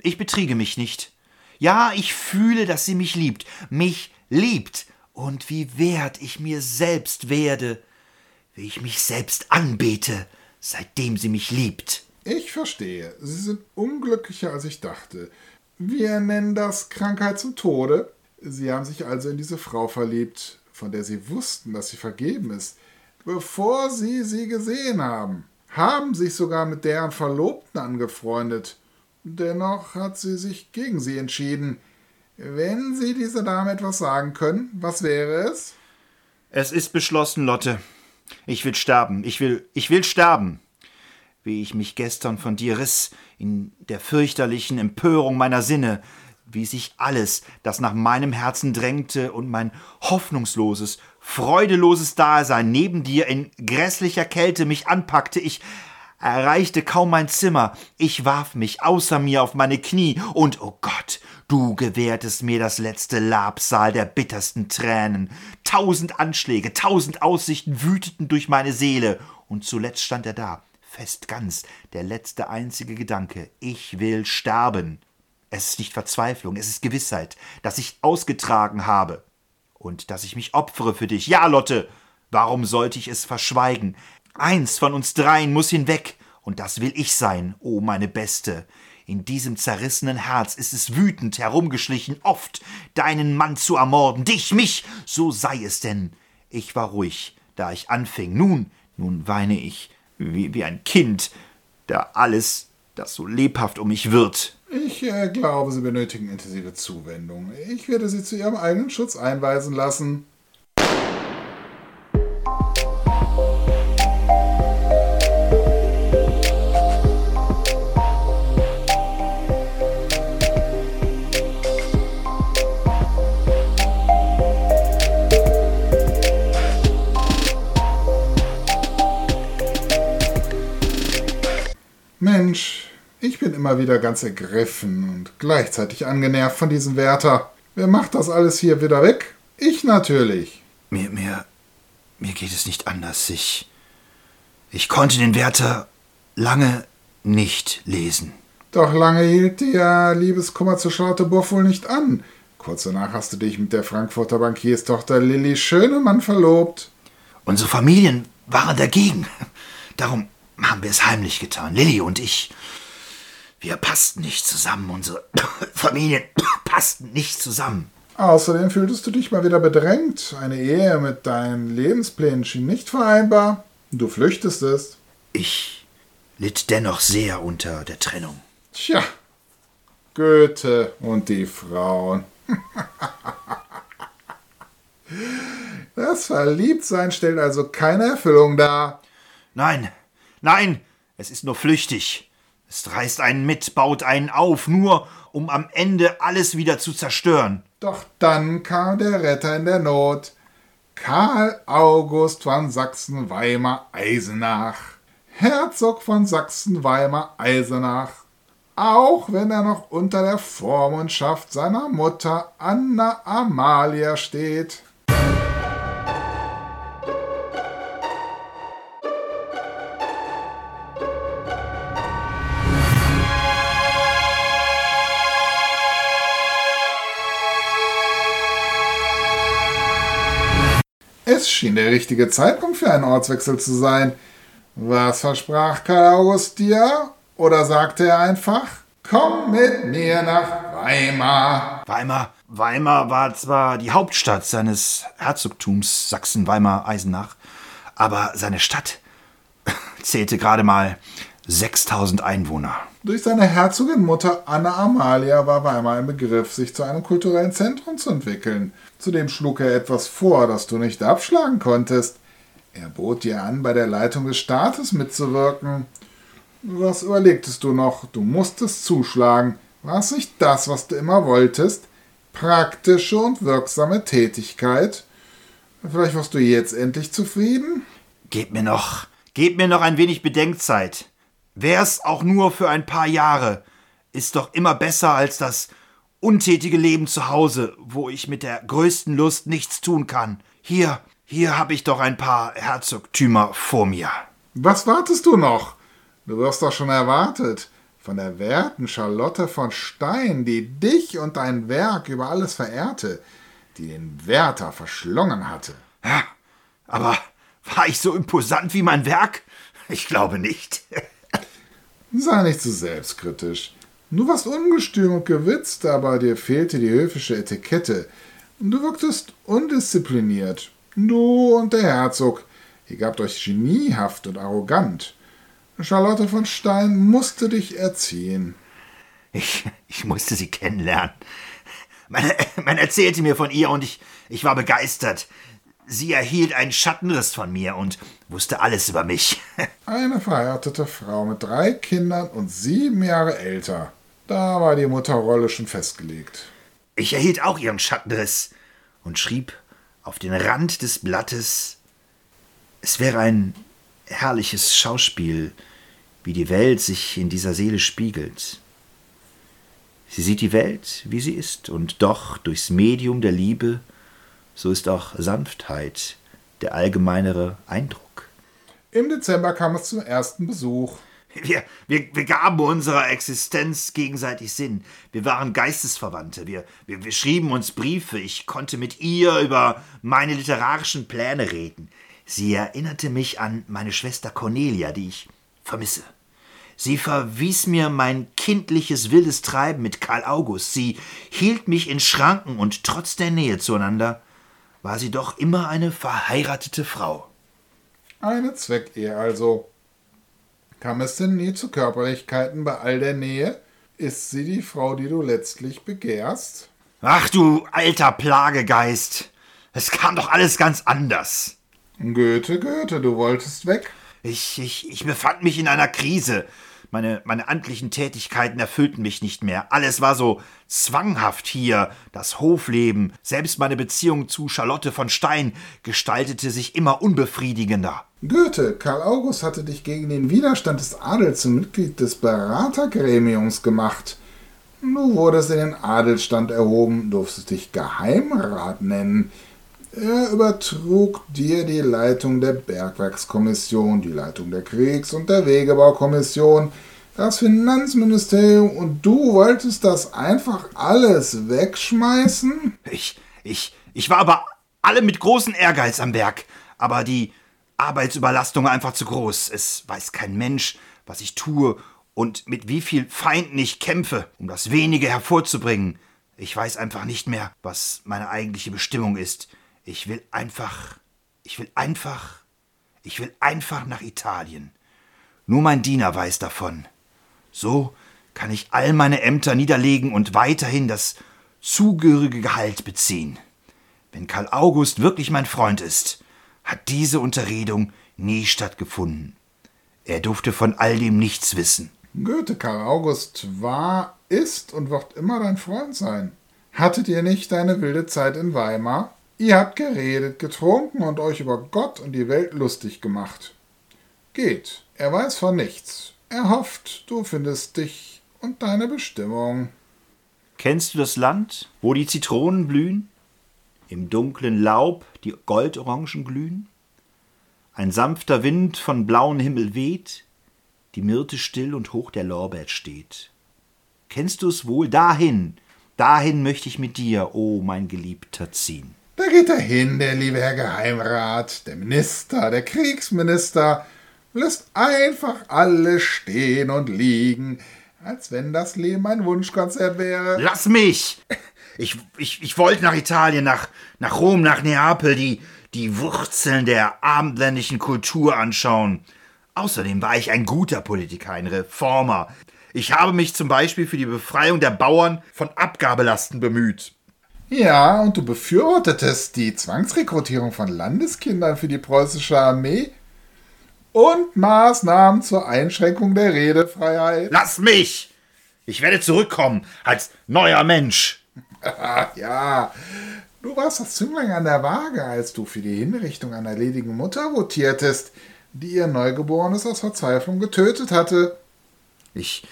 ich betriege mich nicht. Ja, ich fühle, dass sie mich liebt. Mich liebt. Und wie wert ich mir selbst werde. Wie ich mich selbst anbete, seitdem sie mich liebt. Ich verstehe. Sie sind unglücklicher, als ich dachte. Wir nennen das Krankheit zum Tode. Sie haben sich also in diese Frau verliebt, von der Sie wussten, dass sie vergeben ist, bevor Sie sie gesehen haben. Haben sich sogar mit deren Verlobten angefreundet. Dennoch hat sie sich gegen sie entschieden. Wenn Sie dieser Dame etwas sagen können, was wäre es? Es ist beschlossen, Lotte. Ich will sterben. Ich will, ich will sterben. Wie ich mich gestern von dir riss, in der fürchterlichen Empörung meiner Sinne, wie sich alles, das nach meinem Herzen drängte und mein hoffnungsloses, freudeloses Dasein neben dir in grässlicher Kälte mich anpackte, ich erreichte kaum mein Zimmer, ich warf mich außer mir auf meine Knie, und, oh Gott, du gewährtest mir das letzte Labsal der bittersten Tränen. Tausend Anschläge, tausend Aussichten wüteten durch meine Seele, und zuletzt stand er da, fest ganz, der letzte einzige Gedanke, ich will sterben. Es ist nicht Verzweiflung, es ist Gewissheit, dass ich ausgetragen habe und dass ich mich opfere für dich. Ja, Lotte, warum sollte ich es verschweigen? Eins von uns dreien muss hinweg, und das will ich sein, o oh meine Beste. In diesem zerrissenen Herz ist es wütend herumgeschlichen, oft deinen Mann zu ermorden, dich, mich, so sei es denn. Ich war ruhig, da ich anfing. Nun, nun weine ich, wie, wie ein Kind, da alles, das so lebhaft um mich wird, ich äh, glaube, Sie benötigen intensive Zuwendung. Ich werde Sie zu Ihrem eigenen Schutz einweisen lassen. Mensch, ich bin immer wieder ganz ergriffen und gleichzeitig angenervt von diesem Wärter. Wer macht das alles hier wieder weg? Ich natürlich. Mir, mir, mir geht es nicht anders. Ich, ich konnte den Wärter lange nicht lesen. Doch lange hielt der Liebeskummer zu Charlotte Boff wohl nicht an. Kurz danach hast du dich mit der Frankfurter Bankierstochter Lilly Schönemann verlobt. Unsere Familien waren dagegen. Darum haben wir es heimlich getan, Lilly und ich. Wir passten nicht zusammen, unsere (coughs) Familien (coughs) passten nicht zusammen. Außerdem fühltest du dich mal wieder bedrängt. Eine Ehe mit deinen Lebensplänen schien nicht vereinbar. Du flüchtest Ich litt dennoch sehr unter der Trennung. Tja, Goethe und die Frauen. (laughs) Das Verliebtsein stellt also keine Erfüllung dar. Nein, nein, es ist nur flüchtig. Es reißt einen mit, baut einen auf, nur um am Ende alles wieder zu zerstören. Doch dann kam der Retter in der Not. Karl August von Sachsen-Weimar-Eisenach. Herzog von Sachsen-Weimar-Eisenach. Auch wenn er noch unter der Vormundschaft seiner Mutter Anna Amalia steht. Es schien der richtige Zeitpunkt für einen Ortswechsel zu sein. Was versprach Karl August dir? Oder sagte er einfach, komm mit mir nach Weimar? Weimar, Weimar war zwar die Hauptstadt seines Herzogtums Sachsen-Weimar-Eisenach, aber seine Stadt (laughs) zählte gerade mal 6000 Einwohner. Durch seine Herzogin-Mutter Anna Amalia war Weimar im Begriff, sich zu einem kulturellen Zentrum zu entwickeln. Zudem schlug er etwas vor, das du nicht abschlagen konntest. Er bot dir an, bei der Leitung des Staates mitzuwirken. Was überlegtest du noch? Du musstest zuschlagen. War es nicht das, was du immer wolltest? Praktische und wirksame Tätigkeit? Vielleicht warst du jetzt endlich zufrieden? Gebt mir noch, gebt mir noch ein wenig Bedenkzeit. Wär's auch nur für ein paar Jahre, ist doch immer besser als das untätige Leben zu Hause, wo ich mit der größten Lust nichts tun kann. Hier, hier hab ich doch ein paar Herzogtümer vor mir. Was wartest du noch? Du wirst doch schon erwartet. Von der werten Charlotte von Stein, die dich und dein Werk über alles verehrte, die den Wärter verschlungen hatte. Ja, aber war ich so imposant wie mein Werk? Ich glaube nicht. (laughs) Sei nicht zu selbstkritisch. Du warst ungestüm und gewitzt, aber dir fehlte die höfische Etikette. Du wirktest undiszipliniert. Du und der Herzog, ihr gabt euch geniehaft und arrogant. Charlotte von Stein musste dich erziehen. Ich, ich musste sie kennenlernen. Man, man erzählte mir von ihr und ich, ich war begeistert. Sie erhielt einen Schattenriss von mir und wusste alles über mich. (laughs) Eine verheiratete Frau mit drei Kindern und sieben Jahre älter. Da war die Mutterrolle schon festgelegt. Ich erhielt auch ihren Schattenriss und schrieb auf den Rand des Blattes, es wäre ein herrliches Schauspiel, wie die Welt sich in dieser Seele spiegelt. Sie sieht die Welt, wie sie ist, und doch durchs Medium der Liebe so ist auch Sanftheit der allgemeinere Eindruck. Im Dezember kam es zum ersten Besuch. Wir, wir, wir gaben unserer Existenz gegenseitig Sinn. Wir waren Geistesverwandte. Wir, wir, wir schrieben uns Briefe. Ich konnte mit ihr über meine literarischen Pläne reden. Sie erinnerte mich an meine Schwester Cornelia, die ich vermisse. Sie verwies mir mein kindliches wildes Treiben mit Karl August. Sie hielt mich in Schranken und trotz der Nähe zueinander war sie doch immer eine verheiratete Frau. Eine Zweckehe also. Kam es denn nie zu Körperlichkeiten bei all der Nähe? Ist sie die Frau, die du letztlich begehrst? Ach du alter Plagegeist. Es kam doch alles ganz anders. Goethe, Goethe, du wolltest weg? Ich, ich, ich befand mich in einer Krise. Meine, meine amtlichen Tätigkeiten erfüllten mich nicht mehr. Alles war so zwanghaft hier. Das Hofleben, selbst meine Beziehung zu Charlotte von Stein gestaltete sich immer unbefriedigender. Goethe, Karl August hatte dich gegen den Widerstand des Adels zum Mitglied des Beratergremiums gemacht. Du wurdest in den Adelsstand erhoben, durftest dich Geheimrat nennen. Er übertrug dir die Leitung der Bergwerkskommission, die Leitung der Kriegs- und der Wegebaukommission, Das Finanzministerium und du wolltest das einfach alles wegschmeißen? Ich, ich, ich war aber alle mit großem Ehrgeiz am Werk. Aber die Arbeitsüberlastung war einfach zu groß. Es weiß kein Mensch, was ich tue und mit wie viel Feinden ich kämpfe, um das Wenige hervorzubringen. Ich weiß einfach nicht mehr, was meine eigentliche Bestimmung ist. Ich will einfach, ich will einfach, ich will einfach nach Italien. Nur mein Diener weiß davon. So kann ich all meine Ämter niederlegen und weiterhin das zugehörige Gehalt beziehen. Wenn Karl August wirklich mein Freund ist, hat diese Unterredung nie stattgefunden. Er durfte von all dem nichts wissen. Goethe Karl August war, ist und wird immer dein Freund sein. Hattet ihr nicht deine wilde Zeit in Weimar? Ihr habt geredet, getrunken und euch über Gott und die Welt lustig gemacht. Geht, er weiß von nichts. Er hofft, du findest dich und deine Bestimmung. Kennst du das Land, wo die Zitronen blühen? Im dunklen Laub die Goldorangen glühen? Ein sanfter Wind von blauem Himmel weht, die Myrte still und hoch der Lorbeer steht. Kennst du es wohl? Dahin, dahin möchte ich mit dir, o oh mein Geliebter, ziehen. Da geht er hin, der liebe Herr Geheimrat, der Minister, der Kriegsminister, lässt einfach alles stehen und liegen, als wenn das Leben ein Wunschkonzert wäre. Lass mich! Ich, ich, ich wollte nach Italien, nach, nach Rom, nach Neapel, die, die Wurzeln der abendländischen Kultur anschauen. Außerdem war ich ein guter Politiker, ein Reformer. Ich habe mich zum Beispiel für die Befreiung der Bauern von Abgabelasten bemüht. Ja, und du befürwortetest die Zwangsrekrutierung von Landeskindern für die preußische Armee und Maßnahmen zur Einschränkung der Redefreiheit. Lass mich! Ich werde zurückkommen als neuer Mensch. (laughs) ja, du warst das Zünglein an der Waage, als du für die Hinrichtung einer ledigen Mutter votiertest, die ihr Neugeborenes aus Verzweiflung getötet hatte. Ich,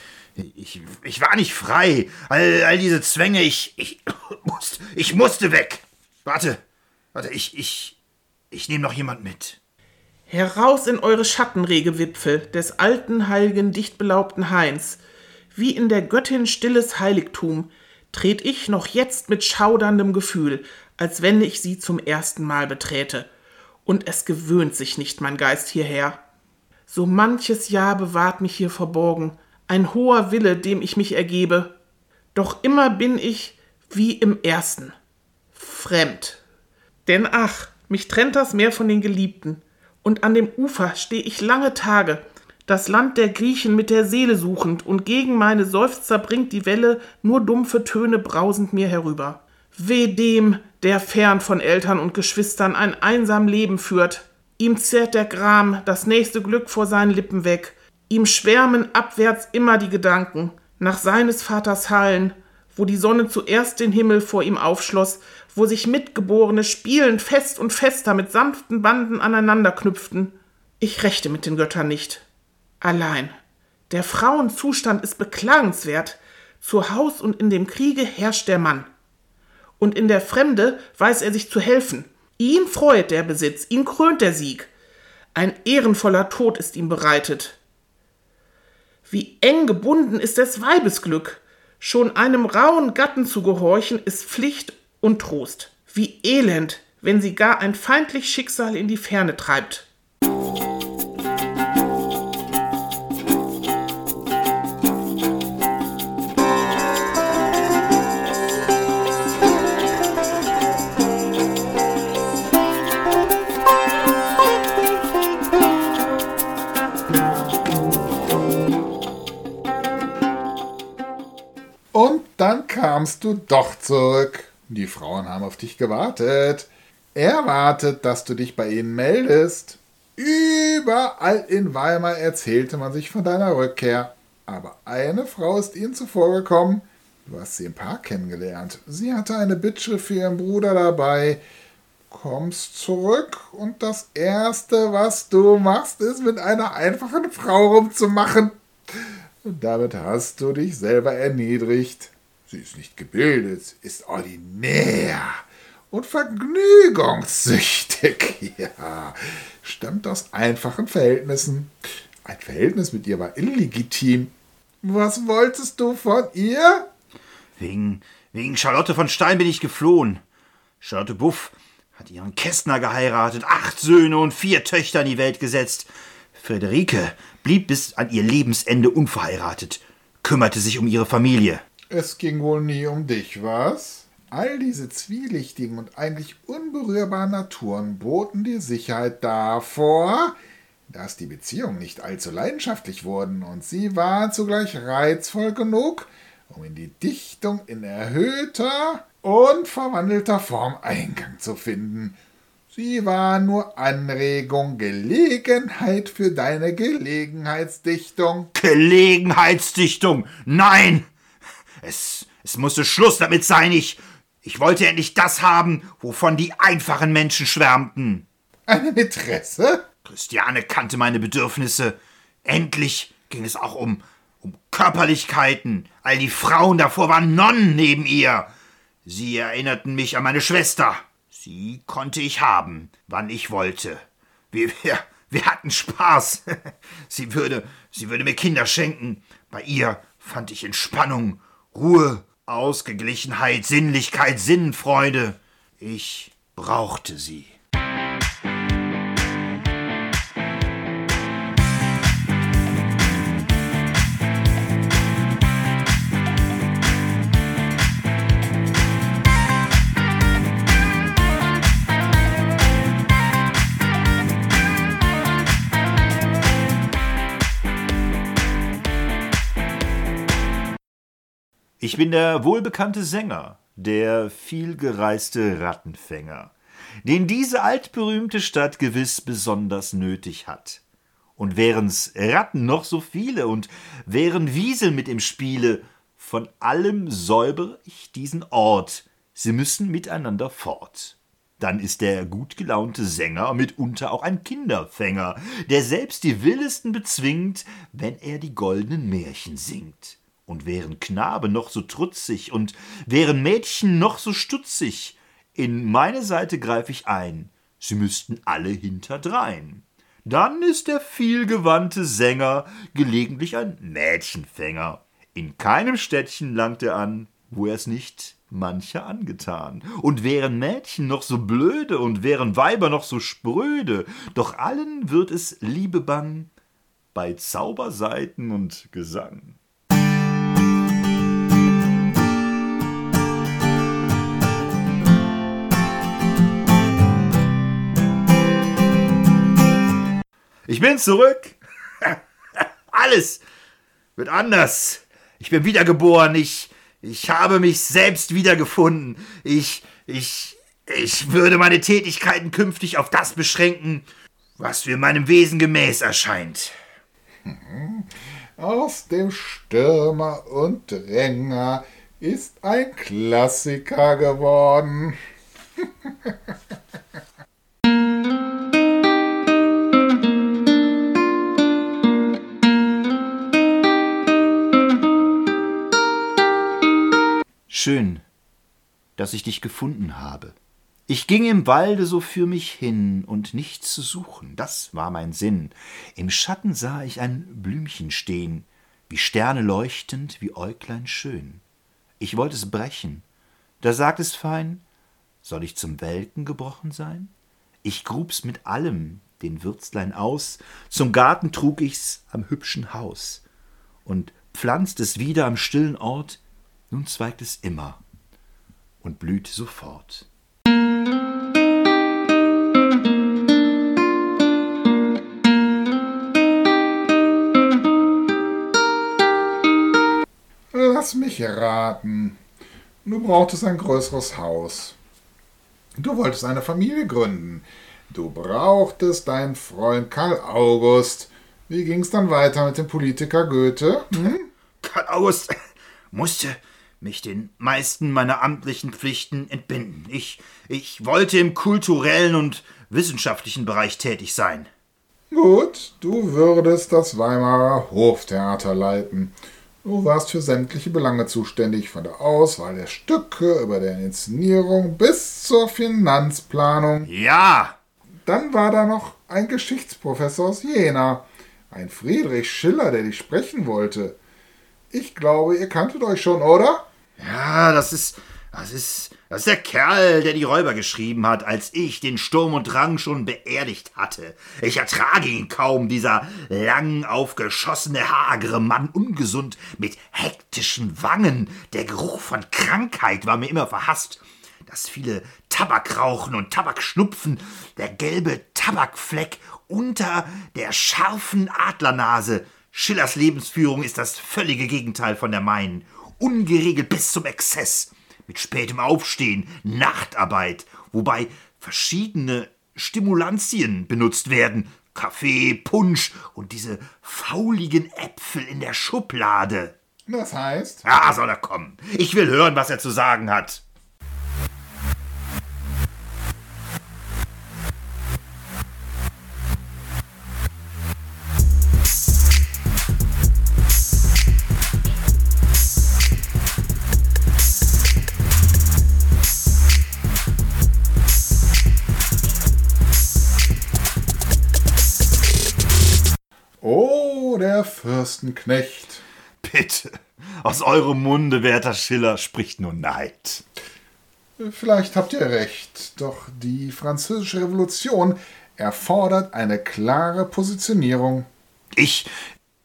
ich, ich war nicht frei. All, all diese Zwänge, ich, ich, (coughs) musste, ich musste weg. Warte, warte, ich, ich, ich nehme noch jemand mit. Heraus in eure schattenrege Wipfel des alten, heiligen, dichtbelaubten Hains. Wie in der Göttin stilles Heiligtum tret ich noch jetzt mit schauderndem Gefühl, als wenn ich sie zum ersten Mal beträte. Und es gewöhnt sich nicht mein Geist hierher. So manches Jahr bewahrt mich hier verborgen, ein hoher Wille, dem ich mich ergebe. Doch immer bin ich wie im ersten, fremd. Denn ach, mich trennt das Meer von den Geliebten und an dem Ufer steh ich lange Tage, das Land der Griechen mit der Seele suchend, und gegen meine Seufzer bringt die Welle nur dumpfe Töne brausend mir herüber. Weh dem, der fern von Eltern und Geschwistern ein einsam Leben führt. Ihm zerrt der Gram das nächste Glück vor seinen Lippen weg. Ihm schwärmen abwärts immer die Gedanken nach seines Vaters Hallen, wo die Sonne zuerst den Himmel vor ihm aufschloss, wo sich Mitgeborene spielend fest und fester mit sanften Banden aneinander knüpften. Ich rechte mit den Göttern nicht. Allein, der Frauenzustand ist beklagenswert. Zu Haus und in dem Kriege herrscht der Mann. Und in der Fremde weiß er sich zu helfen. Ihn freut der Besitz, ihn krönt der Sieg. Ein ehrenvoller Tod ist ihm bereitet. Wie eng gebunden ist des Weibes Glück. Schon einem rauen Gatten zu gehorchen, ist Pflicht und Trost. Wie elend, wenn sie gar ein feindlich Schicksal in die Ferne treibt. Kamst du doch zurück. Die Frauen haben auf dich gewartet. Er wartet, dass du dich bei ihnen meldest. Überall in Weimar erzählte man sich von deiner Rückkehr. Aber eine Frau ist ihnen zuvorgekommen. Du hast sie im Park kennengelernt. Sie hatte eine Bittschrift für ihren Bruder dabei. Kommst zurück und das Erste, was du machst, ist mit einer einfachen Frau rumzumachen. Und damit hast du dich selber erniedrigt. Sie ist nicht gebildet, ist ordinär und vergnügungssüchtig. (laughs) Ja, stammt aus einfachen Verhältnissen. Ein Verhältnis mit ihr war illegitim. Was wolltest du von ihr? Wegen, wegen Charlotte von Stein bin ich geflohen. Charlotte Buff hat ihren Kästner geheiratet, acht Söhne und vier Töchter in die Welt gesetzt. Friederike blieb bis an ihr Lebensende unverheiratet, kümmerte sich um ihre Familie. Es ging wohl nie um dich, was? All diese zwielichtigen und eigentlich unberührbaren Naturen boten dir Sicherheit davor, dass die Beziehungen nicht allzu leidenschaftlich wurden, und sie waren zugleich reizvoll genug, um in die Dichtung in erhöhter und verwandelter Form Eingang zu finden. Sie war nur Anregung, Gelegenheit für deine Gelegenheitsdichtung. Gelegenheitsdichtung! Nein! Es, es musste Schluss damit sein. Ich, ich wollte endlich das haben, wovon die einfachen Menschen schwärmten. Eine Mätresse? Christiane kannte meine Bedürfnisse. Endlich ging es auch um, um Körperlichkeiten. All die Frauen davor waren Nonnen neben ihr. Sie erinnerten mich an meine Schwester. Sie konnte ich haben, wann ich wollte. Wir, wir, wir hatten Spaß. (laughs) Sie würde, sie würde mir Kinder schenken. Bei ihr fand ich Entspannung, Ruhe, Ausgeglichenheit, Sinnlichkeit, Sinnfreude. Ich brauchte sie. Ich bin der wohlbekannte Sänger, der vielgereiste Rattenfänger, den diese altberühmte Stadt gewiss besonders nötig hat. Und wären's Ratten noch so viele und wären Wiesel mit im Spiele, von allem säuber ich diesen Ort, sie müssen miteinander fort. Dann ist der gut gelaunte Sänger mitunter auch ein Kinderfänger, der selbst die Willesten bezwingt, wenn er die goldenen Märchen singt. Und wären Knabe noch so trutzig und wären Mädchen noch so stutzig, in meine Seite greif ich ein, sie müssten alle hinterdrein. Dann ist der vielgewandte Sänger gelegentlich ein Mädchenfänger. In keinem Städtchen langt er an, wo er's nicht mancher angetan. Und wären Mädchen noch so blöde und wären Weiber noch so spröde, doch allen wird es Liebe bang bei Zauberseiten und Gesang. Ich bin zurück. (laughs) Alles wird anders. Ich bin wiedergeboren. Ich, ich habe mich selbst wiedergefunden. Ich, ich, ich würde meine Tätigkeiten künftig auf das beschränken, was für meinem Wesen gemäß erscheint. Aus dem Stürmer und Dränger ist ein Klassiker geworden. (laughs) Schön, dass ich dich gefunden habe. Ich ging im Walde so für mich hin und nichts zu suchen, das war mein Sinn. Im Schatten sah ich ein Blümchen stehen, wie Sterne leuchtend, wie Äuglein schön. Ich wollt es brechen, da sagt es fein, soll ich zum Welken gebrochen sein? Ich grub's mit allem, den Würzlein aus, zum Garten trug ich's am hübschen Haus und pflanzt es wieder am stillen Ort nun zweigt es immer und blüht sofort. Lass mich raten. Du brauchtest ein größeres Haus. Du wolltest eine Familie gründen. Du brauchtest deinen Freund Karl August. Wie ging's dann weiter mit dem Politiker Goethe? Hm? Karl August musste mich den meisten meiner amtlichen Pflichten entbinden. Ich, ich wollte im kulturellen und wissenschaftlichen Bereich tätig sein. Gut, du würdest das Weimarer Hoftheater leiten. Du warst für sämtliche Belange zuständig, von der Auswahl der Stücke über der Inszenierung bis zur Finanzplanung. Ja! Dann war da noch ein Geschichtsprofessor aus Jena, ein Friedrich Schiller, der dich sprechen wollte. Ich glaube, ihr kanntet euch schon, oder? Ja, das ist. Das ist. Das ist der Kerl, der die Räuber geschrieben hat, als ich den Sturm und Drang schon beerdigt hatte. Ich ertrage ihn kaum, dieser lang aufgeschossene, hagere Mann, ungesund, mit hektischen Wangen. Der Geruch von Krankheit war mir immer verhasst. Das viele Tabakrauchen und Tabakschnupfen, der gelbe Tabakfleck unter der scharfen Adlernase. Schillers Lebensführung ist das völlige Gegenteil von der meinen. Ungeregelt bis zum Exzess mit spätem Aufstehen, Nachtarbeit, wobei verschiedene Stimulantien benutzt werden. Kaffee, Punsch und diese fauligen Äpfel in der Schublade. Das heißt? Ja, soll er kommen. Ich will hören, was er zu sagen hat. Der Fürstenknecht. Bitte, aus eurem Munde, werter Schiller, spricht nur Neid. Vielleicht habt ihr recht, doch die französische Revolution erfordert eine klare Positionierung. Ich,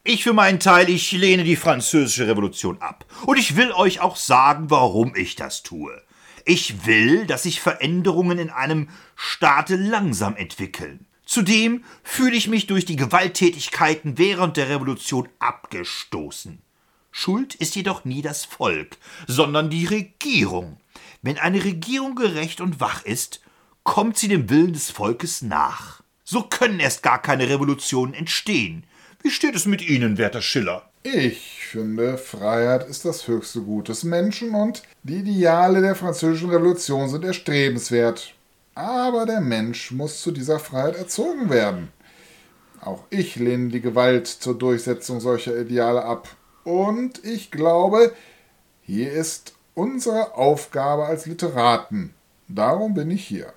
ich für meinen Teil, ich lehne die französische Revolution ab. Und ich will euch auch sagen, warum ich das tue. Ich will, dass sich Veränderungen in einem Staate langsam entwickeln. Zudem fühle ich mich durch die Gewalttätigkeiten während der Revolution abgestoßen. Schuld ist jedoch nie das Volk, sondern die Regierung. Wenn eine Regierung gerecht und wach ist, kommt sie dem Willen des Volkes nach. So können erst gar keine Revolutionen entstehen. Wie steht es mit Ihnen, werter Schiller? Ich finde, Freiheit ist das höchste Gut des Menschen und die Ideale der französischen Revolution sind erstrebenswert. Aber der Mensch muss zu dieser Freiheit erzogen werden. Auch ich lehne die Gewalt zur Durchsetzung solcher Ideale ab. Und ich glaube, hier ist unsere Aufgabe als Literaten. Darum bin ich hier.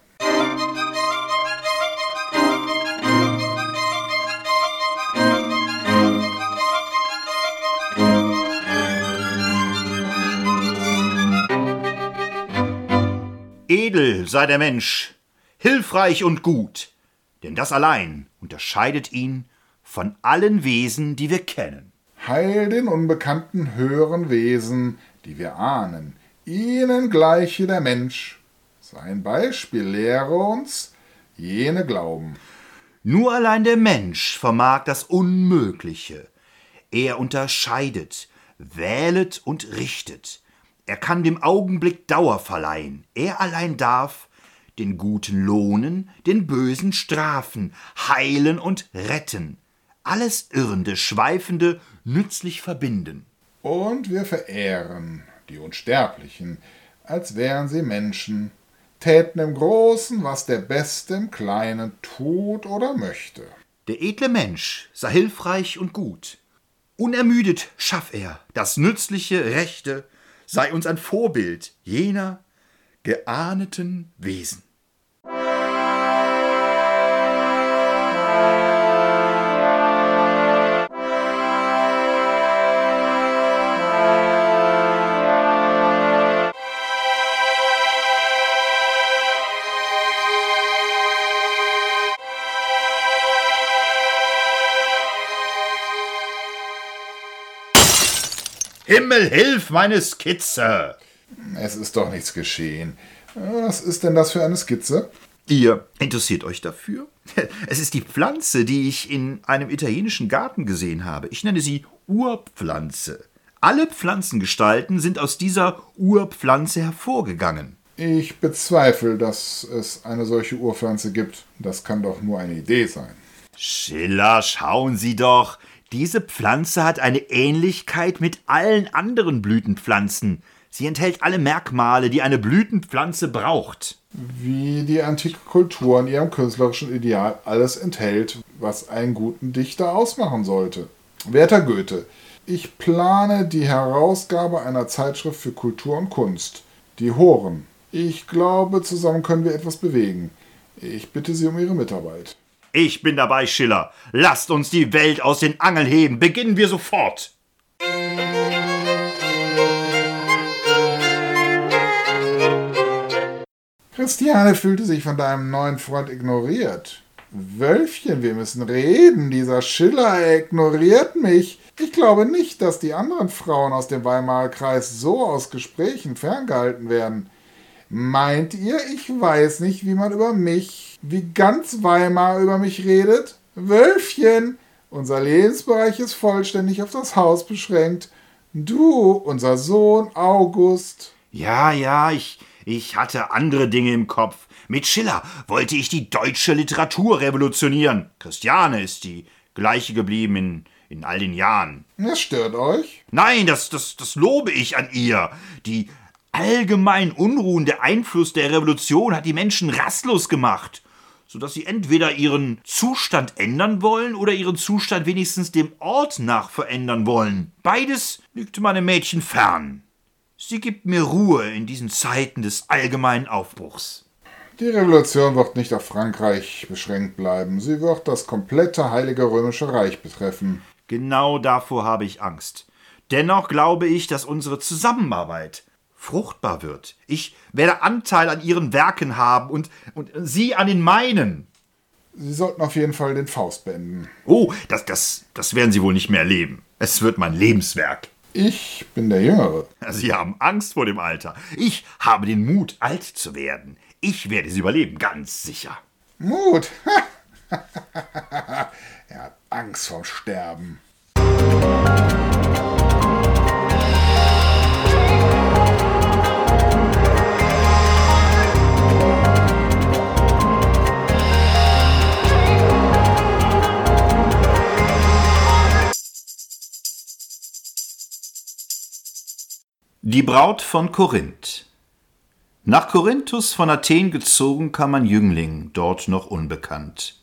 Sei der Mensch, hilfreich und gut, denn das allein unterscheidet ihn von allen Wesen, die wir kennen. Heil den unbekannten höheren Wesen, die wir ahnen, ihnen gleiche der Mensch. Sein Beispiel lehre uns, jene glauben. Nur allein der Mensch vermag das Unmögliche. Er unterscheidet, wählet und richtet. Er kann dem Augenblick Dauer verleihen. Er allein darf den Guten lohnen, den Bösen strafen, heilen und retten. Alles Irrende, Schweifende nützlich verbinden. Und wir verehren die Unsterblichen, als wären sie Menschen, täten im Großen, was der Beste im Kleinen tut oder möchte. Der edle Mensch sei hilfreich und gut. Unermüdet schaff er das Nützliche, Rechte, sei uns ein Vorbild jener geahneten Wesen. Himmel, hilf meine Skizze! Es ist doch nichts geschehen. Was ist denn das für eine Skizze? Ihr interessiert euch dafür? (laughs) Es ist die Pflanze, die ich in einem italienischen Garten gesehen habe. Ich nenne sie Urpflanze. Alle Pflanzengestalten sind aus dieser Urpflanze hervorgegangen. Ich bezweifle, dass es eine solche Urpflanze gibt. Das kann doch nur eine Idee sein. Schiller, schauen Sie doch. Diese Pflanze hat eine Ähnlichkeit mit allen anderen Blütenpflanzen. Sie enthält alle Merkmale, die eine Blütenpflanze braucht. Wie die antike Kultur in ihrem künstlerischen Ideal alles enthält, was einen guten Dichter ausmachen sollte. Werter Goethe, ich plane die Herausgabe einer Zeitschrift für Kultur und Kunst, die Horen. Ich glaube, zusammen können wir etwas bewegen. Ich bitte Sie um Ihre Mitarbeit. Ich bin dabei, Schiller. Lasst uns die Welt aus den Angeln heben. Beginnen wir sofort. Christiane fühlte sich von deinem neuen Freund ignoriert. Wölfchen, wir müssen reden. Dieser Schiller ignoriert mich. Ich glaube nicht, dass die anderen Frauen aus dem Weimarer Kreis so aus Gesprächen ferngehalten werden. Meint ihr, ich weiß nicht, wie man über mich wie ganz Weimar über mich redet? Wölfchen, unser Lebensbereich ist vollständig auf das Haus beschränkt. Du, unser Sohn August. Ja, ja, ich, ich hatte andere Dinge im Kopf. Mit Schiller wollte ich die deutsche Literatur revolutionieren. Christiane ist die gleiche geblieben in, in all den Jahren. Das stört euch? Nein, das, das, das lobe ich an ihr. Die allgemein unruhende Einfluss der Revolution hat die Menschen rastlos gemacht, sodass sie entweder ihren Zustand ändern wollen oder ihren Zustand wenigstens dem Ort nach verändern wollen. Beides liegt meinem Mädchen fern. Sie gibt mir Ruhe in diesen Zeiten des allgemeinen Aufbruchs. Die Revolution wird nicht auf Frankreich beschränkt bleiben. Sie wird das komplette Heilige Römische Reich betreffen. Genau davor habe ich Angst. Dennoch glaube ich, dass unsere Zusammenarbeit fruchtbar wird. Ich werde Anteil an ihren Werken haben und, und Sie an den meinen. Sie sollten auf jeden Fall den Faust beenden. Oh, das, das, das werden Sie wohl nicht mehr erleben. Es wird mein Lebenswerk. Ich bin der Jüngere. Sie haben Angst vor dem Alter. Ich habe den Mut, alt zu werden. Ich werde sie überleben, ganz sicher. Mut. (laughs) er hat Angst vorm Sterben. Die Braut von Korinth nach Korinthus von Athen gezogen kam ein Jüngling, dort noch unbekannt.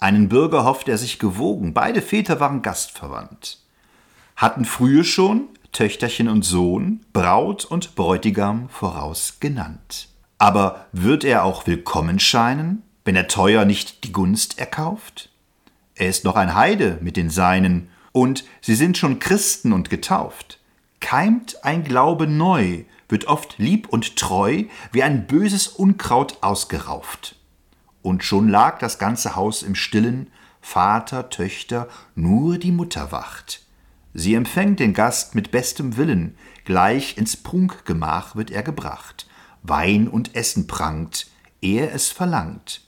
Einen Bürger hofft er sich gewogen, beide Väter waren gastverwandt. Hatten frühe schon Töchterchen und Sohn, Braut und Bräutigam voraus genannt. Aber wird er auch willkommen scheinen, wenn er teuer nicht die Gunst erkauft? Er ist noch ein Heide mit den Seinen, und sie sind schon Christen und getauft. Keimt ein Glaube neu, wird oft lieb und treu wie ein böses Unkraut ausgerauft. Und schon lag das ganze Haus im Stillen, Vater, Töchter, nur die Mutter wacht. Sie empfängt den Gast mit bestem Willen, gleich ins Prunkgemach wird er gebracht. Wein und Essen prangt, er es verlangt.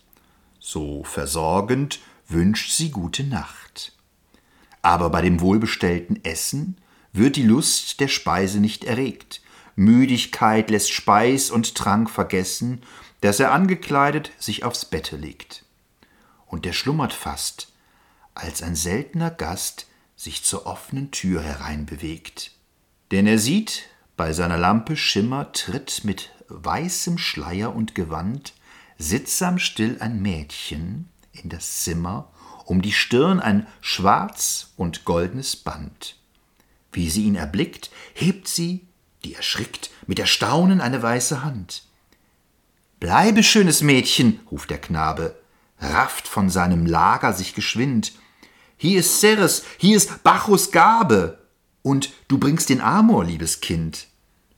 So versorgend wünscht sie gute Nacht. Aber bei dem wohlbestellten Essen wird die Lust der Speise nicht erregt, Müdigkeit lässt Speis und Trank vergessen, dass er angekleidet sich aufs Bette legt. Und er schlummert fast, als ein seltener Gast sich zur offenen Tür hereinbewegt. Denn er sieht, bei seiner Lampe Schimmer tritt mit weißem Schleier und Gewand sittsam still ein Mädchen in das Zimmer, um die Stirn ein schwarz und goldenes Band. Wie sie ihn erblickt, hebt sie die erschrickt, mit Erstaunen eine weiße Hand. Bleibe, schönes Mädchen, ruft der Knabe, rafft von seinem Lager sich geschwind. Hier ist Ceres, hier ist Bacchus Gabe, und du bringst den Amor, liebes Kind.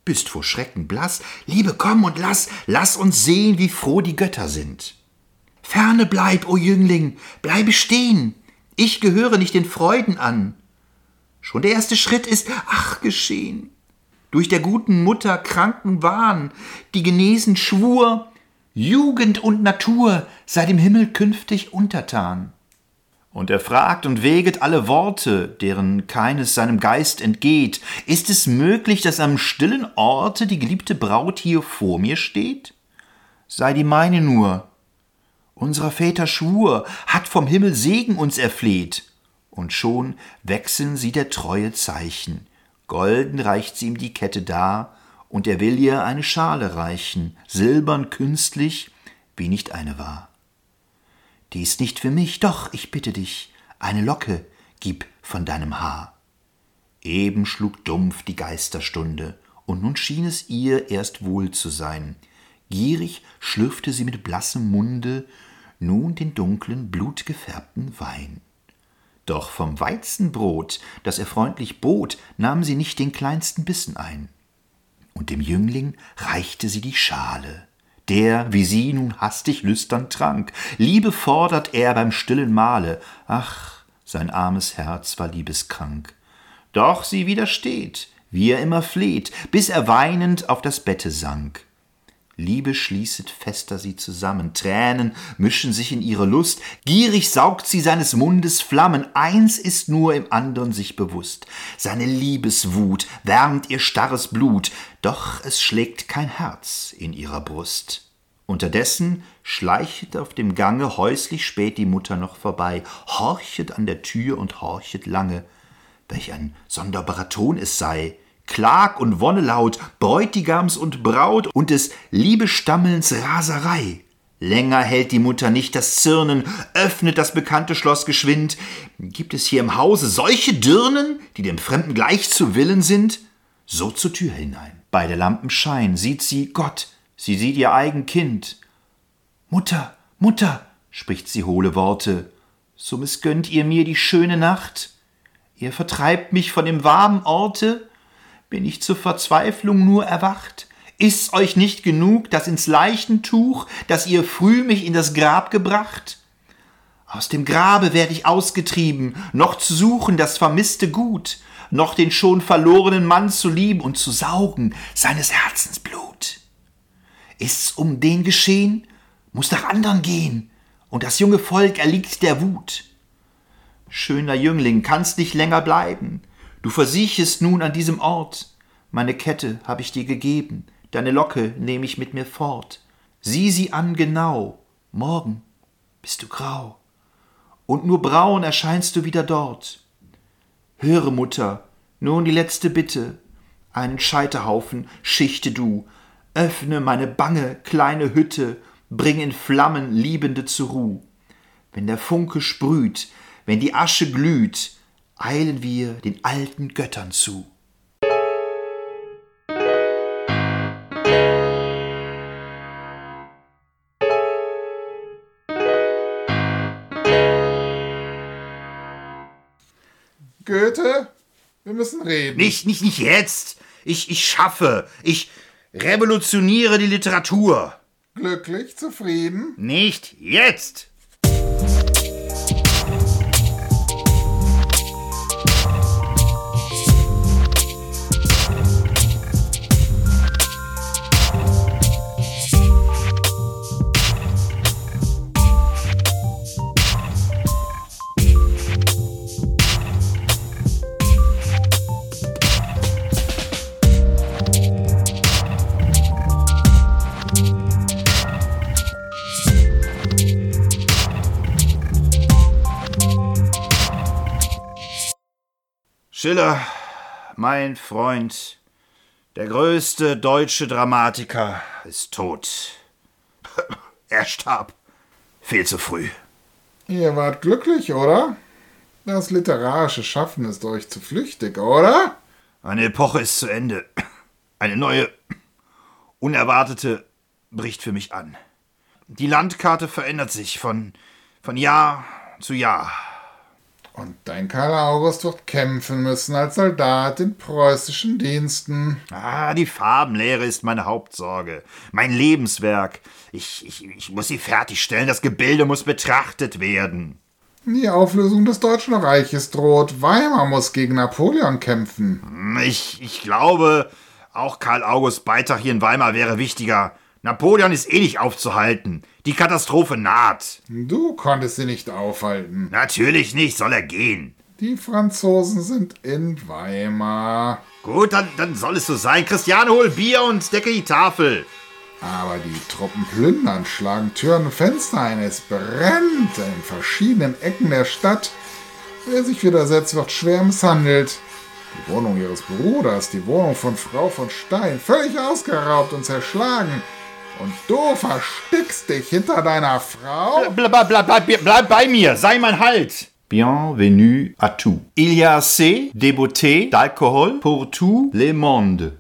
Bist vor Schrecken blass, Liebe, komm und lass, lass uns sehen, wie froh die Götter sind. Ferne bleib, o Jüngling, bleibe stehen, ich gehöre nicht den Freuden an. Schon der erste Schritt ist, ach, geschehen durch der guten Mutter kranken Wahn, die genesen schwur, Jugend und Natur sei dem Himmel künftig untertan. Und er fragt und wäget alle Worte, deren keines seinem Geist entgeht. Ist es möglich, dass am stillen Orte die geliebte Braut hier vor mir steht? Sei die meine nur. Unserer Väter Schwur hat vom Himmel Segen uns erfleht. Und schon wechseln sie der Treue Zeichen. Golden reicht sie ihm die Kette dar, und er will ihr eine Schale reichen, silbern künstlich, wie nicht eine war. Die ist nicht für mich, doch, ich bitte dich, eine Locke gib von deinem Haar. Eben schlug dumpf die Geisterstunde, und nun schien es ihr erst wohl zu sein. Gierig schlürfte sie mit blassem Munde nun den dunklen, blutgefärbten Wein. Doch vom Weizenbrot, das er freundlich bot, nahm sie nicht den kleinsten Bissen ein. Und dem Jüngling reichte sie die Schale, der, wie sie nun hastig lüstern trank. Liebe fordert er beim stillen Mahle, ach, sein armes Herz war liebeskrank. Doch sie widersteht, wie er immer fleht, bis er weinend auf das Bette sank. Liebe schließet fester sie zusammen, Tränen mischen sich in ihre Lust, gierig saugt sie seines Mundes Flammen, eins ist nur im andern sich bewusst, seine Liebeswut wärmt ihr starres Blut, doch es schlägt kein Herz in ihrer Brust. Unterdessen schleichet auf dem Gange häuslich spät die Mutter noch vorbei, horchet an der Tür und horchet lange, welch ein sonderbarer Ton es sei, Klag und Wonnelaut, Bräutigams und Braut und des Liebestammelns Raserei. Länger hält die Mutter nicht das Zirnen, öffnet das bekannte Schloss geschwind. Gibt es hier im Hause solche Dirnen, die dem Fremden gleich zu Willen sind? So zur Tür hinein. Bei der Lampen Schein sieht sie Gott, sie sieht ihr eigen Kind. Mutter, Mutter, spricht sie hohle Worte, so missgönnt ihr mir die schöne Nacht. Ihr vertreibt mich von dem warmen Orte, bin ich zur Verzweiflung nur erwacht? Ist's euch nicht genug, das ins Leichentuch, das ihr früh mich in das Grab gebracht? Aus dem Grabe werd ich ausgetrieben, noch zu suchen das vermisste Gut, noch den schon verlorenen Mann zu lieben und zu saugen seines Herzens Blut. Ist's um den geschehen, muss nach andern gehen, und das junge Volk erliegt der Wut. Schöner Jüngling, kannst nicht länger bleiben, Du versiechest nun an diesem Ort, meine Kette hab ich dir gegeben, deine Locke nehm ich mit mir fort. Sieh sie an genau, morgen bist du grau, und nur braun erscheinst du wieder dort. Höre, Mutter, nun die letzte Bitte, einen Scheiterhaufen schichte du, öffne meine bange kleine Hütte, bring in Flammen Liebende zur Ruh. Wenn der Funke sprüht, wenn die Asche glüht, eilen wir den alten Göttern zu. Goethe, wir müssen reden. Nicht, nicht, nicht jetzt. Ich, ich schaffe. Ich revolutioniere die Literatur. Glücklich, zufrieden? Nicht jetzt. Schiller, mein Freund, der größte deutsche Dramatiker, ist tot. (laughs) er starb viel zu früh. Ihr wart glücklich, oder? Das literarische Schaffen ist euch zu flüchtig, oder? Eine Epoche ist zu Ende. Eine neue, unerwartete bricht für mich an. Die Landkarte verändert sich von, von Jahr zu Jahr. Und dein Karl August wird kämpfen müssen als Soldat in preußischen Diensten. Ah, die Farbenlehre ist meine Hauptsorge. Mein Lebenswerk. Ich, ich, ich muss sie fertigstellen. Das Gebilde muss betrachtet werden. Die Auflösung des Deutschen Reiches droht. Weimar muss gegen Napoleon kämpfen. Ich, ich glaube, auch Karl August Beitrag hier in Weimar wäre wichtiger. Napoleon ist eh nicht aufzuhalten. Die Katastrophe naht. Du konntest sie nicht aufhalten. Natürlich nicht, soll er gehen. Die Franzosen sind in Weimar. Gut, dann, dann soll es so sein. Christiane, hol Bier und decke die Tafel. Aber die Truppen plündern, schlagen Türen und Fenster ein. Es brennt in verschiedenen Ecken der Stadt. Wer sich widersetzt, wird schwer misshandelt. Die Wohnung ihres Bruders, die Wohnung von Frau von Stein, völlig ausgeraubt und zerschlagen. Und du verstickst dich hinter deiner Frau? Bleib, bleib, bleib, bleib bei mir, sei mein Halt. Bienvenue à tout. Il y a assez de beauté, d'alcool pour tout le monde.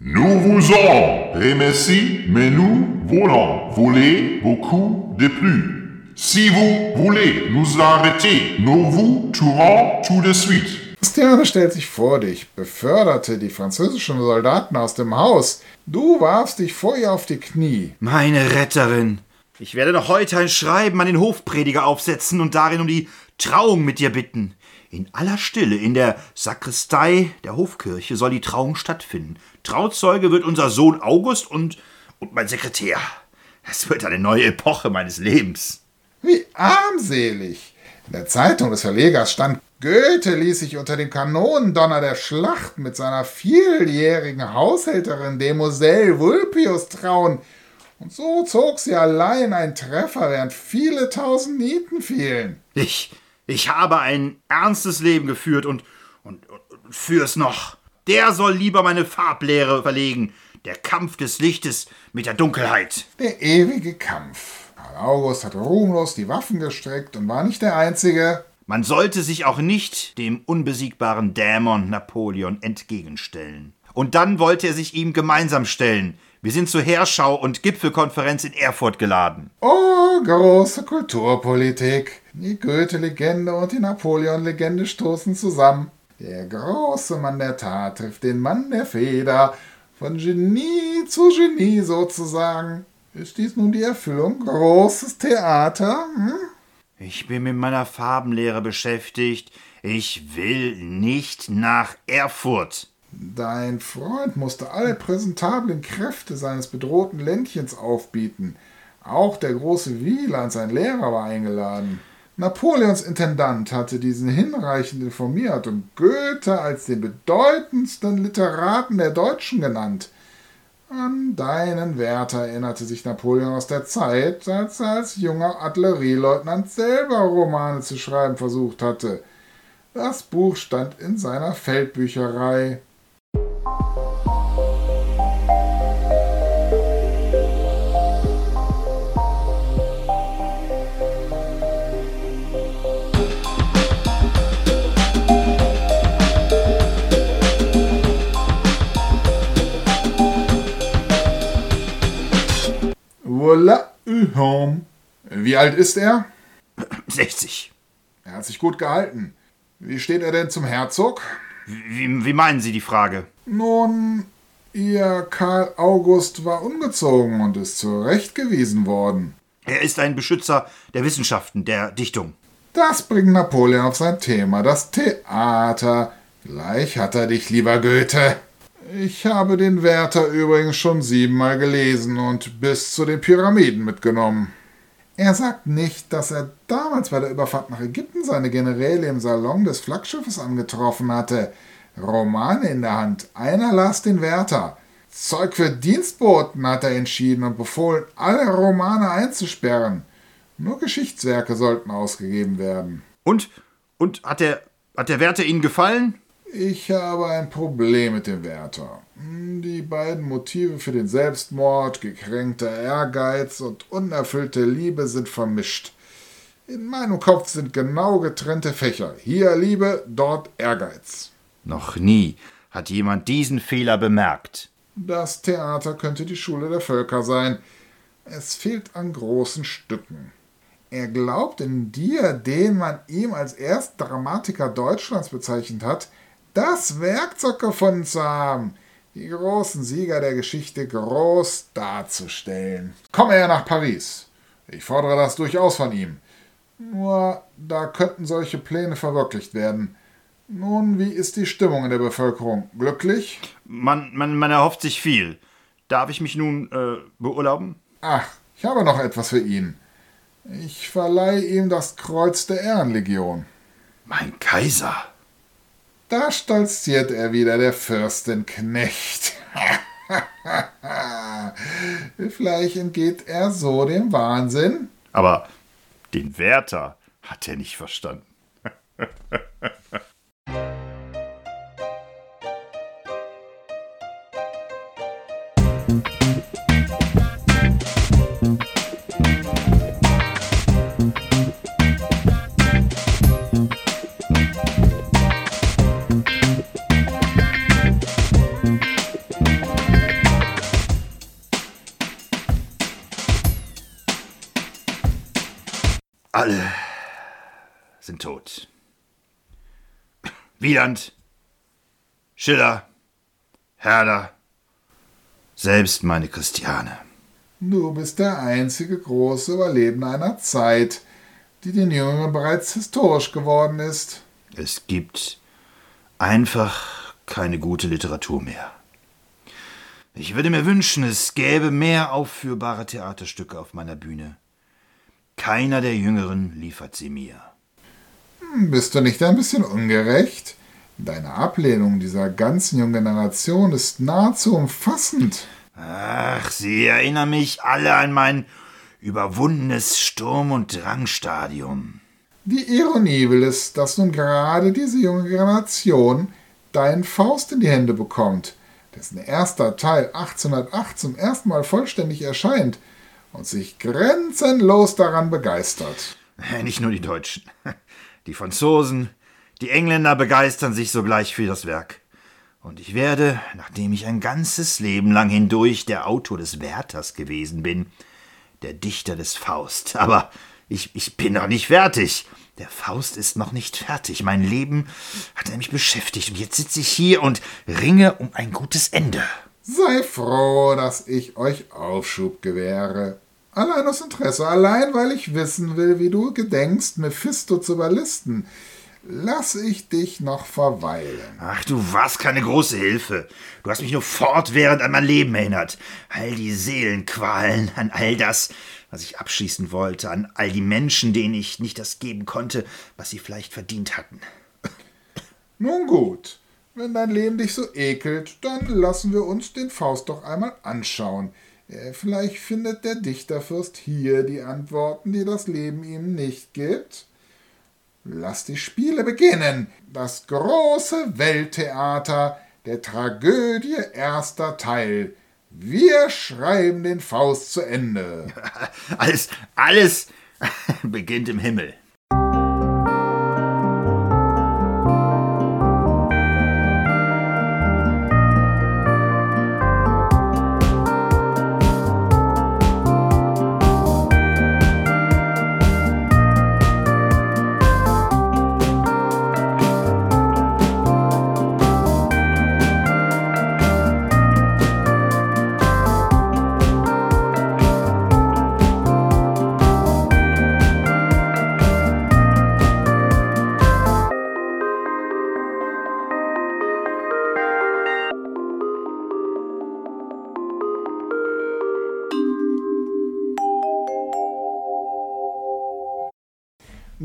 Nous vous en remercions, mais nous voulons voler beaucoup de plus. Si vous voulez nous arrêter, nous vous tuerons tout de suite. Christiane stellt sich vor dich, beförderte die französischen Soldaten aus dem Haus. Du warfst dich vor ihr auf die Knie. Meine Retterin, ich werde noch heute ein Schreiben an den Hofprediger aufsetzen und darin um die Trauung mit dir bitten. In aller Stille in der Sakristei der Hofkirche soll die Trauung stattfinden. Trauzeuge wird unser Sohn August und, und mein Sekretär. Es wird eine neue Epoche meines Lebens. Wie armselig! In der Zeitung des Verlegers stand, Goethe ließ sich unter dem Kanonendonner der Schlacht mit seiner vieljährigen Haushälterin Demoiselle Vulpius trauen. Und so zog sie allein einen Treffer, während viele tausend Nieten fielen. Ich, ich habe ein ernstes Leben geführt und, und, und führ's noch. Der soll lieber meine Farblehre verlegen. Der Kampf des Lichtes mit der Dunkelheit. Der ewige Kampf. Karl August hat ruhmlos die Waffen gestreckt und war nicht der Einzige. Man sollte sich auch nicht dem unbesiegbaren Dämon Napoleon entgegenstellen. Und dann wollte er sich ihm gemeinsam stellen. Wir sind zur Heerschau und Gipfelkonferenz in Erfurt geladen. Oh, große Kulturpolitik. Die Goethe-Legende und die Napoleon-Legende stoßen zusammen. Der große Mann der Tat trifft den Mann der Feder. Von Genie zu Genie sozusagen. Ist dies nun die Erfüllung? Großes Theater? Hm? Ich bin mit meiner Farbenlehre beschäftigt. Ich will nicht nach Erfurt. Dein Freund musste alle präsentablen Kräfte seines bedrohten Ländchens aufbieten. Auch der große Wieland, sein Lehrer, war eingeladen. Napoleons Intendant hatte diesen hinreichend informiert und Goethe als den bedeutendsten Literaten der Deutschen genannt. An deinen Wert erinnerte sich Napoleon aus der Zeit, als er als junger Artillerieleutnant selber Romane zu schreiben versucht hatte. Das Buch stand in seiner Feldbücherei. Home. Wie alt ist er? 60. Er hat sich gut gehalten. Wie steht er denn zum Herzog? Wie, wie meinen Sie die Frage? Nun, Ihr Karl August war ungezogen und ist zurechtgewiesen worden. Er ist ein Beschützer der Wissenschaften, der Dichtung. Das bringt Napoleon auf sein Thema, das Theater. Gleich hat er dich, lieber Goethe. Ich habe den Werther übrigens schon siebenmal gelesen und bis zu den Pyramiden mitgenommen. Er sagt nicht, dass er damals bei der Überfahrt nach Ägypten seine Generäle im Salon des Flaggschiffes angetroffen hatte. Romane in der Hand. Einer las den Werther. Zeug für Dienstboten hat er entschieden und befohlen, alle Romane einzusperren. Nur Geschichtswerke sollten ausgegeben werden. Und? Und hat der, hat der Werther Ihnen gefallen? Ich habe ein Problem mit dem Wärter. Die beiden Motive für den Selbstmord, gekränkter Ehrgeiz und unerfüllte Liebe sind vermischt. In meinem Kopf sind genau getrennte Fächer. Hier Liebe, dort Ehrgeiz. Noch nie hat jemand diesen Fehler bemerkt. Das Theater könnte die Schule der Völker sein. Es fehlt an großen Stücken. Er glaubt in dir, den man ihm als Erstdramatiker Deutschlands bezeichnet hat, das Werkzeug gefunden zu haben, die großen Sieger der Geschichte groß darzustellen. Komme er nach Paris. Ich fordere das durchaus von ihm. Nur da könnten solche Pläne verwirklicht werden. Nun, wie ist die Stimmung in der Bevölkerung? Glücklich? Man, man, man erhofft sich viel. Darf ich mich nun äh, beurlauben? Ach, ich habe noch etwas für ihn. Ich verleihe ihm das Kreuz der Ehrenlegion. Mein Kaiser. Da stolziert er wieder, der Fürstenknecht. (laughs) Vielleicht entgeht er so dem Wahnsinn. Aber den Wärter hat er nicht verstanden. (laughs) Wieland, Schiller, Herder, selbst meine Christiane. Du bist der einzige große Überlebende einer Zeit, die den Jüngeren bereits historisch geworden ist. Es gibt einfach keine gute Literatur mehr. Ich würde mir wünschen, es gäbe mehr aufführbare Theaterstücke auf meiner Bühne. Keiner der Jüngeren liefert sie mir. Hm, bist du nicht ein bisschen ungerecht? Deine Ablehnung dieser ganzen jungen Generation ist nahezu umfassend. Ach, Sie erinnern mich alle an mein überwundenes Sturm- und Drangstadium. Die Ironie will es, dass nun gerade diese junge Generation deinen Faust in die Hände bekommt, dessen erster Teil 1808 zum ersten Mal vollständig erscheint und sich grenzenlos daran begeistert. Nicht nur die Deutschen. Die Franzosen, die Engländer begeistern sich sogleich für das Werk. Und ich werde, nachdem ich ein ganzes Leben lang hindurch der Autor des Werthers gewesen bin, der Dichter des Faust. (laughs) Aber ich, ich bin noch nicht fertig. Der Faust ist noch nicht fertig. Mein Leben hat er mich beschäftigt. Und jetzt sitze ich hier und ringe um ein gutes Ende. Sei froh, dass ich euch Aufschub gewähre. Allein aus Interesse, allein weil ich wissen will, wie du gedenkst, Mephisto zu überlisten lass ich dich noch verweilen. Ach, du warst keine große Hilfe. Du hast mich nur fortwährend an mein Leben erinnert. All die Seelenqualen, an all das, was ich abschließen wollte, an all die Menschen, denen ich nicht das geben konnte, was sie vielleicht verdient hatten. Nun gut, wenn dein Leben dich so ekelt, dann lassen wir uns den Faust doch einmal anschauen. Äh, vielleicht findet der Dichterfürst hier die Antworten, die das Leben ihm nicht gibt. Lass die Spiele beginnen. Das große Welttheater der Tragödie erster Teil. Wir schreiben den Faust zu Ende. (laughs) Alles, alles (laughs) beginnt im Himmel.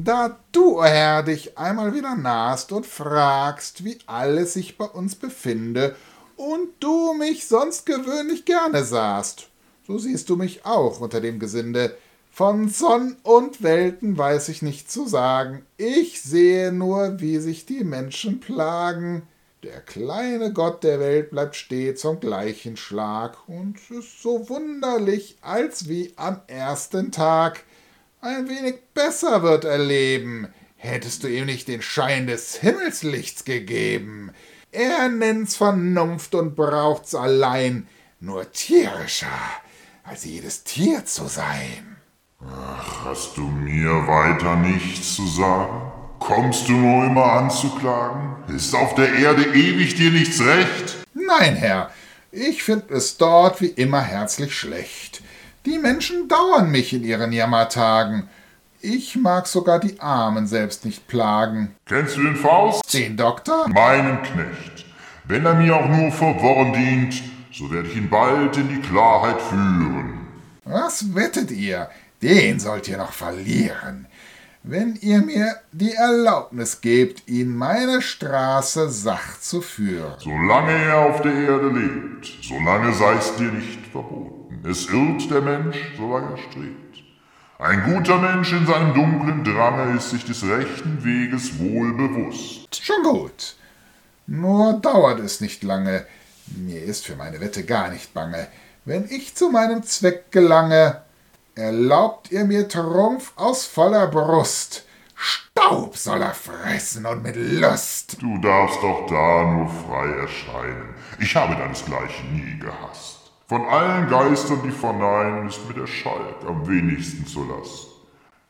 Da du, Herr, dich einmal wieder nahst und fragst, wie alles sich bei uns befinde, und du mich sonst gewöhnlich gerne sahst, so siehst du mich auch unter dem Gesinde. Von Sonn und Welten weiß ich nicht zu sagen, ich sehe nur, wie sich die Menschen plagen. Der kleine Gott der Welt bleibt stets am gleichen Schlag und ist so wunderlich, als wie am ersten Tag ein wenig besser wird erleben, hättest du ihm nicht den Schein des Himmelslichts gegeben. Er nennt's Vernunft und braucht's allein, nur tierischer, als jedes Tier zu sein. Ach, hast du mir weiter nichts zu sagen? Kommst du nur immer anzuklagen? Ist auf der Erde ewig dir nichts recht? Nein, Herr, ich find es dort wie immer herzlich schlecht. Die Menschen dauern mich in ihren Jammertagen. Ich mag sogar die Armen selbst nicht plagen. Kennst du den Faust? Den Doktor? Meinen Knecht. Wenn er mir auch nur verworren dient, so werde ich ihn bald in die Klarheit führen. Was wettet ihr? Den sollt ihr noch verlieren. Wenn ihr mir die Erlaubnis gebt, ihn meine Straße sach zu führen. Solange er auf der Erde lebt, solange sei es dir nicht verboten. Es irrt der Mensch, solange er strebt. Ein guter Mensch in seinem dunklen Drange ist sich des rechten Weges wohl bewusst. Schon gut. Nur dauert es nicht lange. Mir ist für meine Wette gar nicht bange. Wenn ich zu meinem Zweck gelange, erlaubt ihr mir Trumpf aus voller Brust. Staub soll er fressen und mit Lust. Du darfst doch da nur frei erscheinen. Ich habe deinesgleichen nie gehasst. Von allen Geistern, die verneinen, ist mir der Schalk am wenigsten zur Last.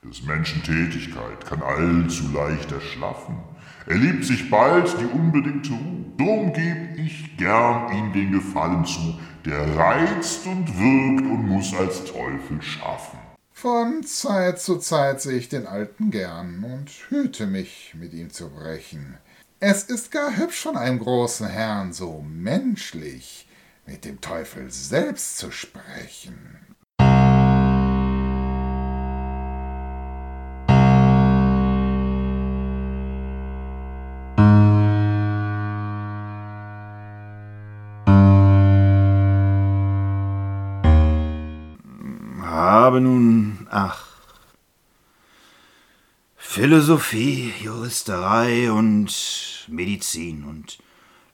Des Menschen Tätigkeit kann allzu leicht erschlaffen. Er liebt sich bald die unbedingte Ruhe. Drum geb ich gern ihm den Gefallen zu, der reizt und wirkt und muss als Teufel schaffen. Von Zeit zu Zeit sehe ich den Alten gern und hüte mich, mit ihm zu brechen. Es ist gar hübsch von einem großen Herrn, so menschlich, mit dem Teufel selbst zu sprechen. Habe nun, ach, Philosophie, Juristerei und Medizin und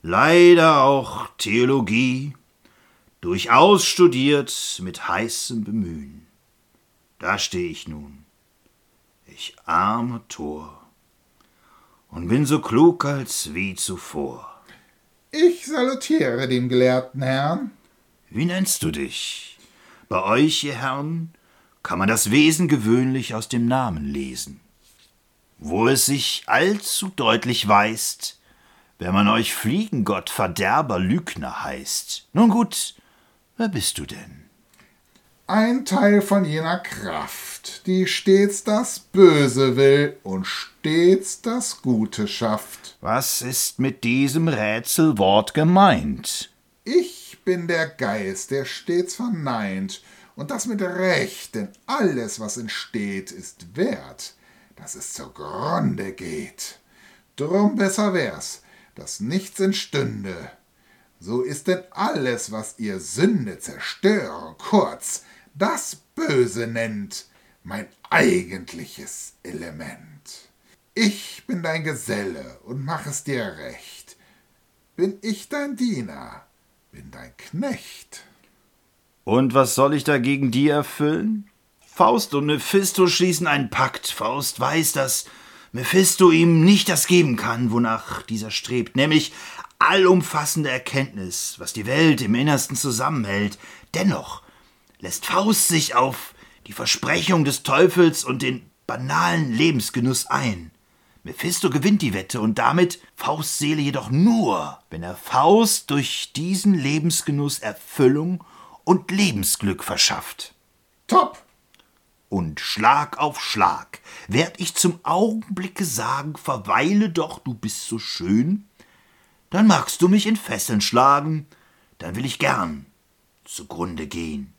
leider auch Theologie durchaus studiert mit heißem Bemühen. Da stehe ich nun, ich arme Tor, und bin so klug als wie zuvor. Ich salutiere dem gelehrten Herrn. Wie nennst du dich? Bei euch, ihr Herren, kann man das Wesen gewöhnlich aus dem Namen lesen. Wo es sich allzu deutlich weist, wenn man euch Fliegengott, Verderber, Lügner heißt. Nun gut, wer bist du denn? Ein Teil von jener Kraft, die stets das Böse will und stets das Gute schafft. Was ist mit diesem Rätselwort gemeint? Ich bin der Geist, der stets verneint, und das mit Recht, denn alles, was entsteht, ist wert, dass es zugrunde geht. Drum besser wär's, dass nichts entstünde. So ist denn alles, was ihr Sünde zerstöre, kurz, das Böse nennt, mein eigentliches Element. Ich bin dein Geselle und mach es dir recht. Bin ich dein Diener, bin dein Knecht. Und was soll ich dagegen dir erfüllen? Faust und Mephisto schließen einen Pakt. Faust weiß, dass Mephisto ihm nicht das geben kann, wonach dieser strebt, nämlich allumfassende Erkenntnis, was die Welt im Innersten zusammenhält. Dennoch lässt Faust sich auf die Versprechung des Teufels und den banalen Lebensgenuss ein. Mephisto gewinnt die Wette und damit Fausts Seele jedoch nur, wenn er Faust durch diesen Lebensgenuss Erfüllung und Lebensglück verschafft. Top! Und Schlag auf Schlag werd ich zum Augenblicke sagen, verweile doch, du bist so schön, dann magst du mich in Fesseln schlagen, dann will ich gern zugrunde gehen.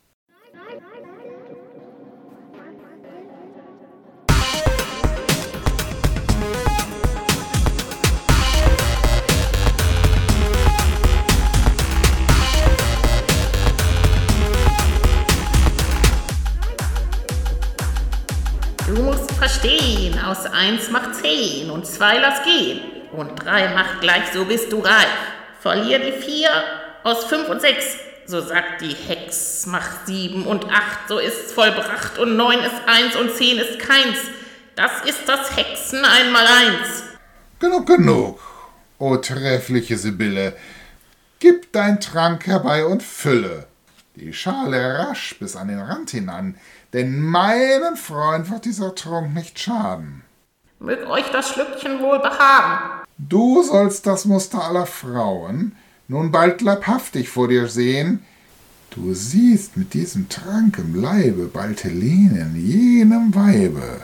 Du musst verstehen, aus eins macht zehn und zwei lass gehen. Und drei macht gleich, so bist du reich. Verlier die vier aus fünf und sechs, so sagt die Hex. Mach sieben und acht, so ist's vollbracht. Und neun ist eins und zehn ist keins. Das ist das Hexen einmal eins. Genug, genug, o treffliche Sibylle. Gib dein Trank herbei und fülle die Schale rasch bis an den Rand hinan, denn meinem Freund wird dieser Trunk nicht schaden. Mög euch das Schlückchen wohl behagen. Du sollst das Muster aller Frauen nun bald leibhaftig vor dir sehen. Du siehst mit diesem Trank im Leibe bald Helenen, jenem Weibe.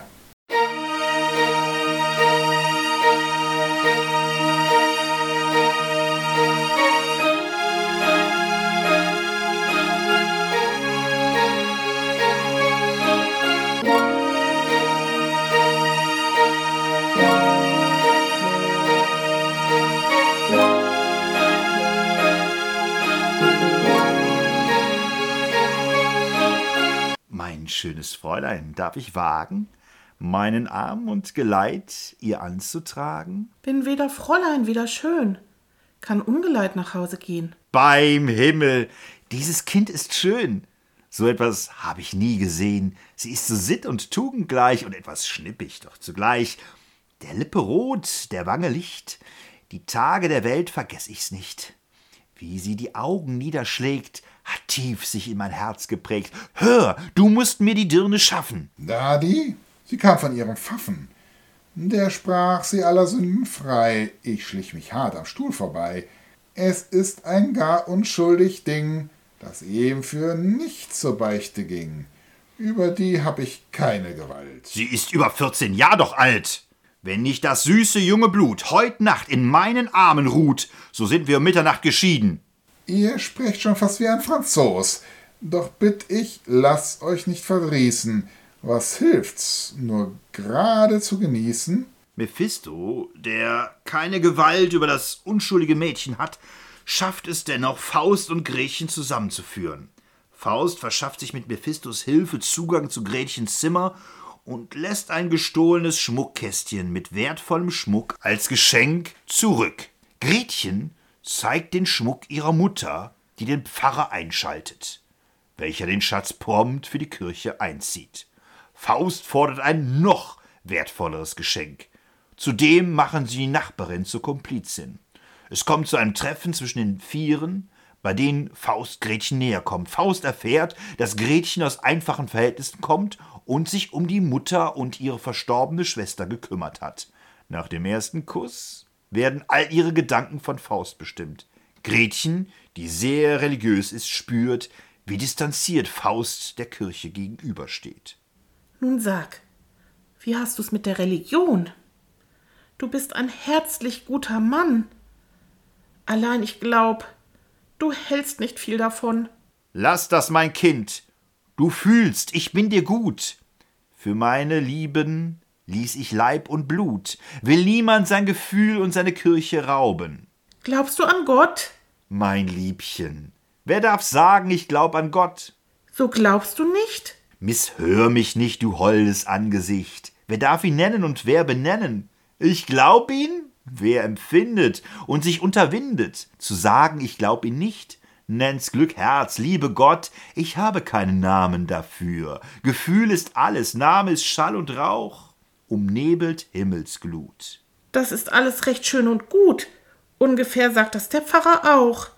Schönes Fräulein, darf ich wagen, meinen Arm und Geleit ihr anzutragen? Bin weder Fräulein, weder schön. Kann ungeleit nach Hause gehen. Beim Himmel, dieses Kind ist schön. So etwas habe ich nie gesehen. Sie ist so sitt und tugendgleich und etwas schnippig, doch zugleich. Der Lippe rot, der Wange Licht, die Tage der Welt vergess ich's nicht. Wie sie die Augen niederschlägt, hat tief sich in mein Herz geprägt. Hör, du musst mir die Dirne schaffen. Da die? Sie kam von ihrem Pfaffen. Der sprach sie aller Sünden frei. Ich schlich mich hart am Stuhl vorbei. Es ist ein gar unschuldig Ding, das ihm für nichts zur Beichte ging. Über die hab ich keine Gewalt. Sie ist über 14 Jahr doch alt. Wenn nicht das süße junge Blut heut Nacht in meinen Armen ruht, so sind wir um Mitternacht geschieden. Ihr sprecht schon fast wie ein Franzos. Doch bitt ich, lasst euch nicht verdrießen. Was hilft's, nur gerade zu genießen? Mephisto, der keine Gewalt über das unschuldige Mädchen hat, schafft es dennoch, Faust und Gretchen zusammenzuführen. Faust verschafft sich mit Mephistos Hilfe Zugang zu Gretchens Zimmer und lässt ein gestohlenes Schmuckkästchen mit wertvollem Schmuck als Geschenk zurück. Gretchen zeigt den Schmuck ihrer Mutter, die den Pfarrer einschaltet, welcher den Schatz prompt für die Kirche einzieht. Faust fordert ein noch wertvolleres Geschenk. Zudem machen sie die Nachbarin zur Komplizin. Es kommt zu einem Treffen zwischen den Vieren, bei denen Faust Gretchen näher kommt. Faust erfährt, dass Gretchen aus einfachen Verhältnissen kommt und sich um die Mutter und ihre verstorbene Schwester gekümmert hat. Nach dem ersten Kuss werden all ihre Gedanken von Faust bestimmt. Gretchen, die sehr religiös ist, spürt, wie distanziert Faust der Kirche gegenübersteht. Nun sag, wie hast du's mit der Religion? Du bist ein herzlich guter Mann. Allein ich glaub, du hältst nicht viel davon. Lass das, mein Kind. Du fühlst, ich bin dir gut. Für meine Lieben ließ ich Leib und Blut, will niemand sein Gefühl und seine Kirche rauben. Glaubst du an Gott? Mein Liebchen, wer darf sagen, ich glaub an Gott? So glaubst du nicht? Misshör mich nicht, du holdes Angesicht. Wer darf ihn nennen und wer benennen? Ich glaub ihn? Wer empfindet und sich unterwindet, zu sagen, ich glaub ihn nicht? Nenn's Glück, Herz, liebe Gott, ich habe keinen Namen dafür. Gefühl ist alles, Name ist Schall und Rauch, umnebelt Himmelsglut. Das ist alles recht schön und gut. Ungefähr sagt das der Pfarrer auch.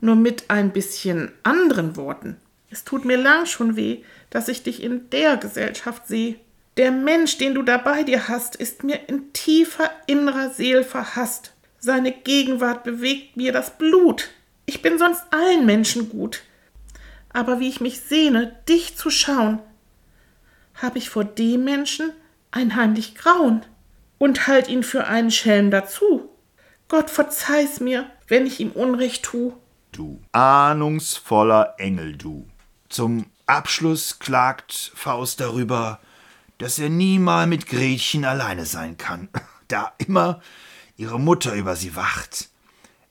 Nur mit ein bisschen anderen Worten. Es tut mir lang schon weh, dass ich dich in der Gesellschaft sehe. Der Mensch, den du da bei dir hast, ist mir in tiefer innerer Seel verhasst. Seine Gegenwart bewegt mir das Blut. Ich bin sonst allen Menschen gut. Aber wie ich mich sehne, dich zu schauen, habe ich vor dem Menschen ein heimlich Grauen und halt ihn für einen Schelm dazu. Gott verzeih's mir, wenn ich ihm Unrecht tu. Du ahnungsvoller Engel, du. Zum Abschluss klagt Faust darüber, dass er niemal mit Gretchen alleine sein kann, (laughs) da immer ihre Mutter über sie wacht.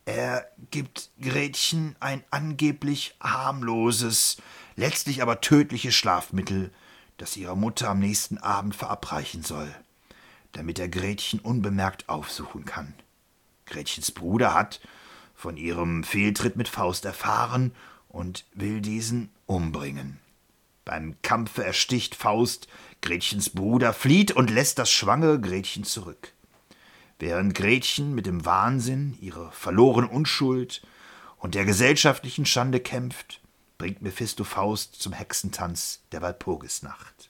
Er gibt Gretchen ein angeblich harmloses, letztlich aber tödliches Schlafmittel, das ihrer Mutter am nächsten Abend verabreichen soll, damit er Gretchen unbemerkt aufsuchen kann. Gretchens Bruder hat von ihrem Fehltritt mit Faust erfahren und will diesen umbringen. Beim Kampfe ersticht Faust Gretchens Bruder, flieht und lässt das schwangere Gretchen zurück. Während Gretchen mit dem Wahnsinn, ihrer verlorenen Unschuld und der gesellschaftlichen Schande kämpft, bringt Mephisto Faust zum Hexentanz der Walpurgisnacht.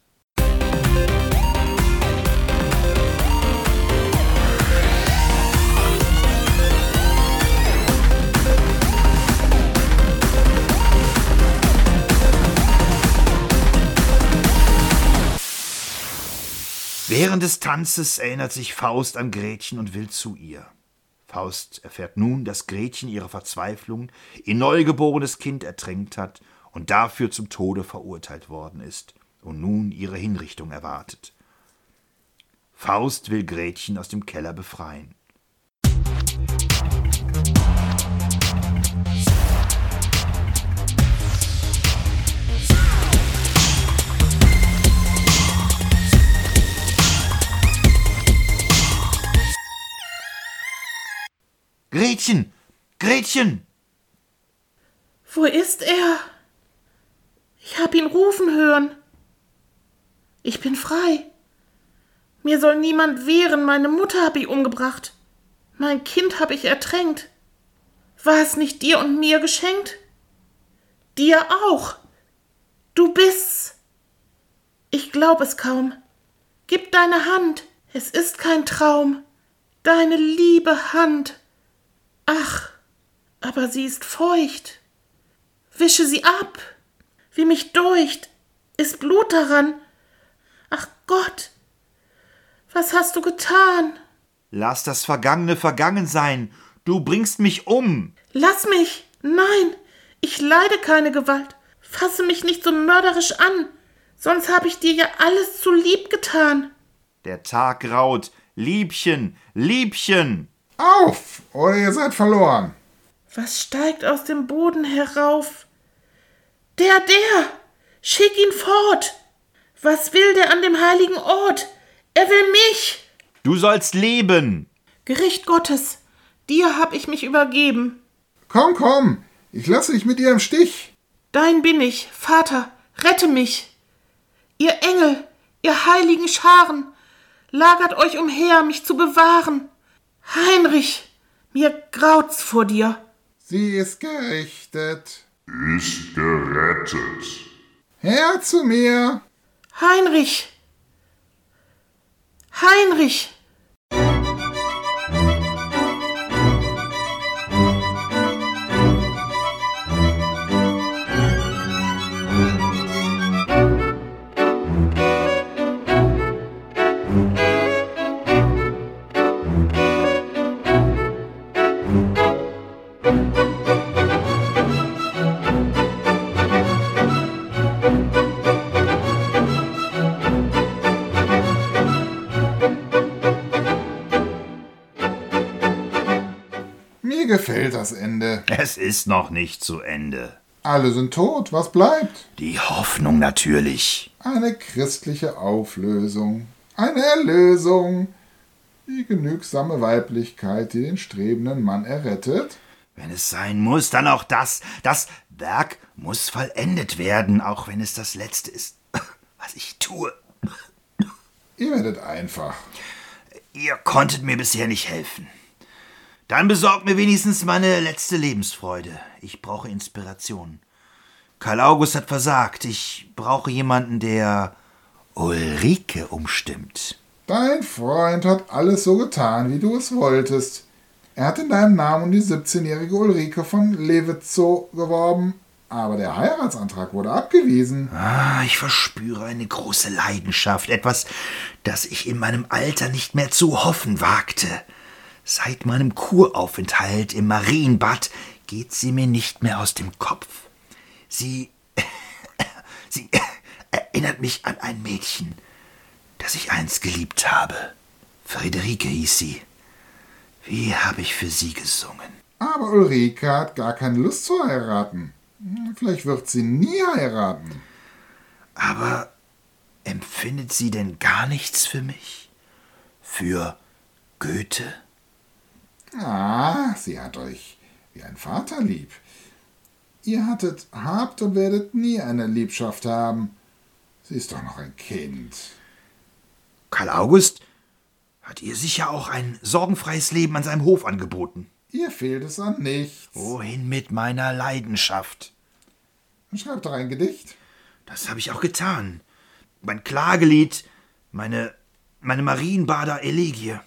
Während des Tanzes erinnert sich Faust an Gretchen und will zu ihr. Faust erfährt nun, dass Gretchen ihre Verzweiflung ihr neugeborenes Kind ertränkt hat und dafür zum Tode verurteilt worden ist und nun ihre Hinrichtung erwartet. Faust will Gretchen aus dem Keller befreien. Gretchen! Gretchen! Wo ist er? Ich hab ihn rufen hören. Ich bin frei. Mir soll niemand wehren, meine Mutter hab ich umgebracht. Mein Kind hab ich ertränkt. War es nicht dir und mir geschenkt? Dir auch. Du bist's. Ich glaub es kaum. Gib deine Hand. Es ist kein Traum. Deine liebe Hand. Ach, aber sie ist feucht. Wische sie ab. Wie mich deucht, ist Blut daran. Ach Gott, was hast du getan? Lass das Vergangene vergangen sein. Du bringst mich um. Lass mich. Nein, ich leide keine Gewalt. Fasse mich nicht so mörderisch an, sonst habe ich dir ja alles zu lieb getan. Der Tag graut. Liebchen, Liebchen. Auf, oder ihr seid verloren. Was steigt aus dem Boden herauf? Der, der! Schick ihn fort! Was will der an dem heiligen Ort? Er will mich! Du sollst leben. Gericht Gottes, dir hab ich mich übergeben. Komm, komm, ich lasse dich mit ihr im Stich. Dein bin ich, Vater, rette mich. Ihr Engel, ihr heiligen Scharen, lagert euch umher, mich zu bewahren. Heinrich, mir graut's vor dir. Sie ist gerichtet. Ist gerettet. Her zu mir. Heinrich! Heinrich! Gefällt das Ende. Es ist noch nicht zu Ende. Alle sind tot, was bleibt? Die Hoffnung natürlich. Eine christliche Auflösung. Eine Erlösung. Die genügsame Weiblichkeit, die den strebenden Mann errettet. Wenn es sein muss, dann auch das. Das Werk muss vollendet werden, auch wenn es das Letzte ist, (laughs) was ich tue. Ihr werdet einfach. Ihr konntet mir bisher nicht helfen. Dann besorgt mir wenigstens meine letzte Lebensfreude. Ich brauche Inspiration. Karl August hat versagt. Ich brauche jemanden, der Ulrike umstimmt. Dein Freund hat alles so getan, wie du es wolltest. Er hat in deinem Namen um die 17-jährige Ulrike von Lewitzow geworben, aber der Heiratsantrag wurde abgewiesen. Ah, ich verspüre eine große Leidenschaft, etwas, das ich in meinem Alter nicht mehr zu hoffen wagte. Seit meinem Kuraufenthalt im Marienbad geht sie mir nicht mehr aus dem Kopf. Sie. (laughs) sie erinnert mich an ein Mädchen, das ich einst geliebt habe. Friederike hieß sie. Wie habe ich für sie gesungen? Aber Ulrike hat gar keine Lust zu heiraten. Hm, Vielleicht wird sie nie heiraten. Aber empfindet sie denn gar nichts für mich? Für Goethe? Ah, sie hat euch wie ein Vater lieb. Ihr hattet, habt und werdet nie eine Liebschaft haben. Sie ist doch noch ein Kind. Karl August hat ihr sicher auch ein sorgenfreies Leben an seinem Hof angeboten. Ihr fehlt es an nichts. Wohin mit meiner Leidenschaft? Schreibt doch ein Gedicht. Das habe ich auch getan. Mein Klagelied, meine, meine Marienbader Elegie,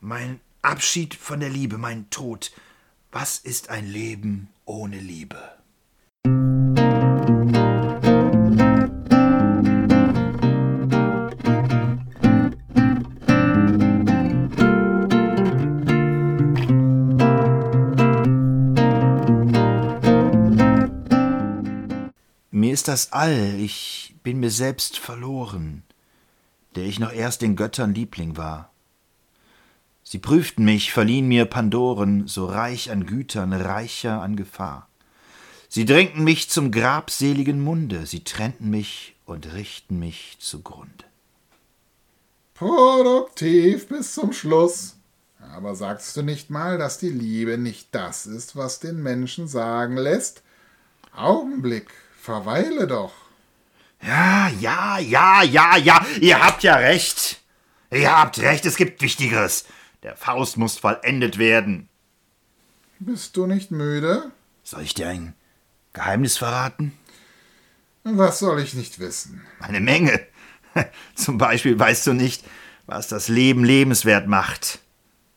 mein Abschied von der Liebe, mein Tod. Was ist ein Leben ohne Liebe? Mir ist das All, ich bin mir selbst verloren, der ich noch erst den Göttern Liebling war. Sie prüften mich, verliehen mir Pandoren, so reich an Gütern, reicher an Gefahr. Sie drängten mich zum grabseligen Munde, sie trennten mich und richten mich zugrunde. Produktiv bis zum Schluss. Aber sagst du nicht mal, dass die Liebe nicht das ist, was den Menschen sagen lässt? Augenblick, verweile doch. Ja, ja, ja, ja, ja, ihr habt ja recht. Ihr habt recht, es gibt Wichtigeres. Der Faust muss vollendet werden. Bist du nicht müde? Soll ich dir ein Geheimnis verraten? Was soll ich nicht wissen? Eine Menge. (laughs) Zum Beispiel weißt du nicht, was das Leben lebenswert macht.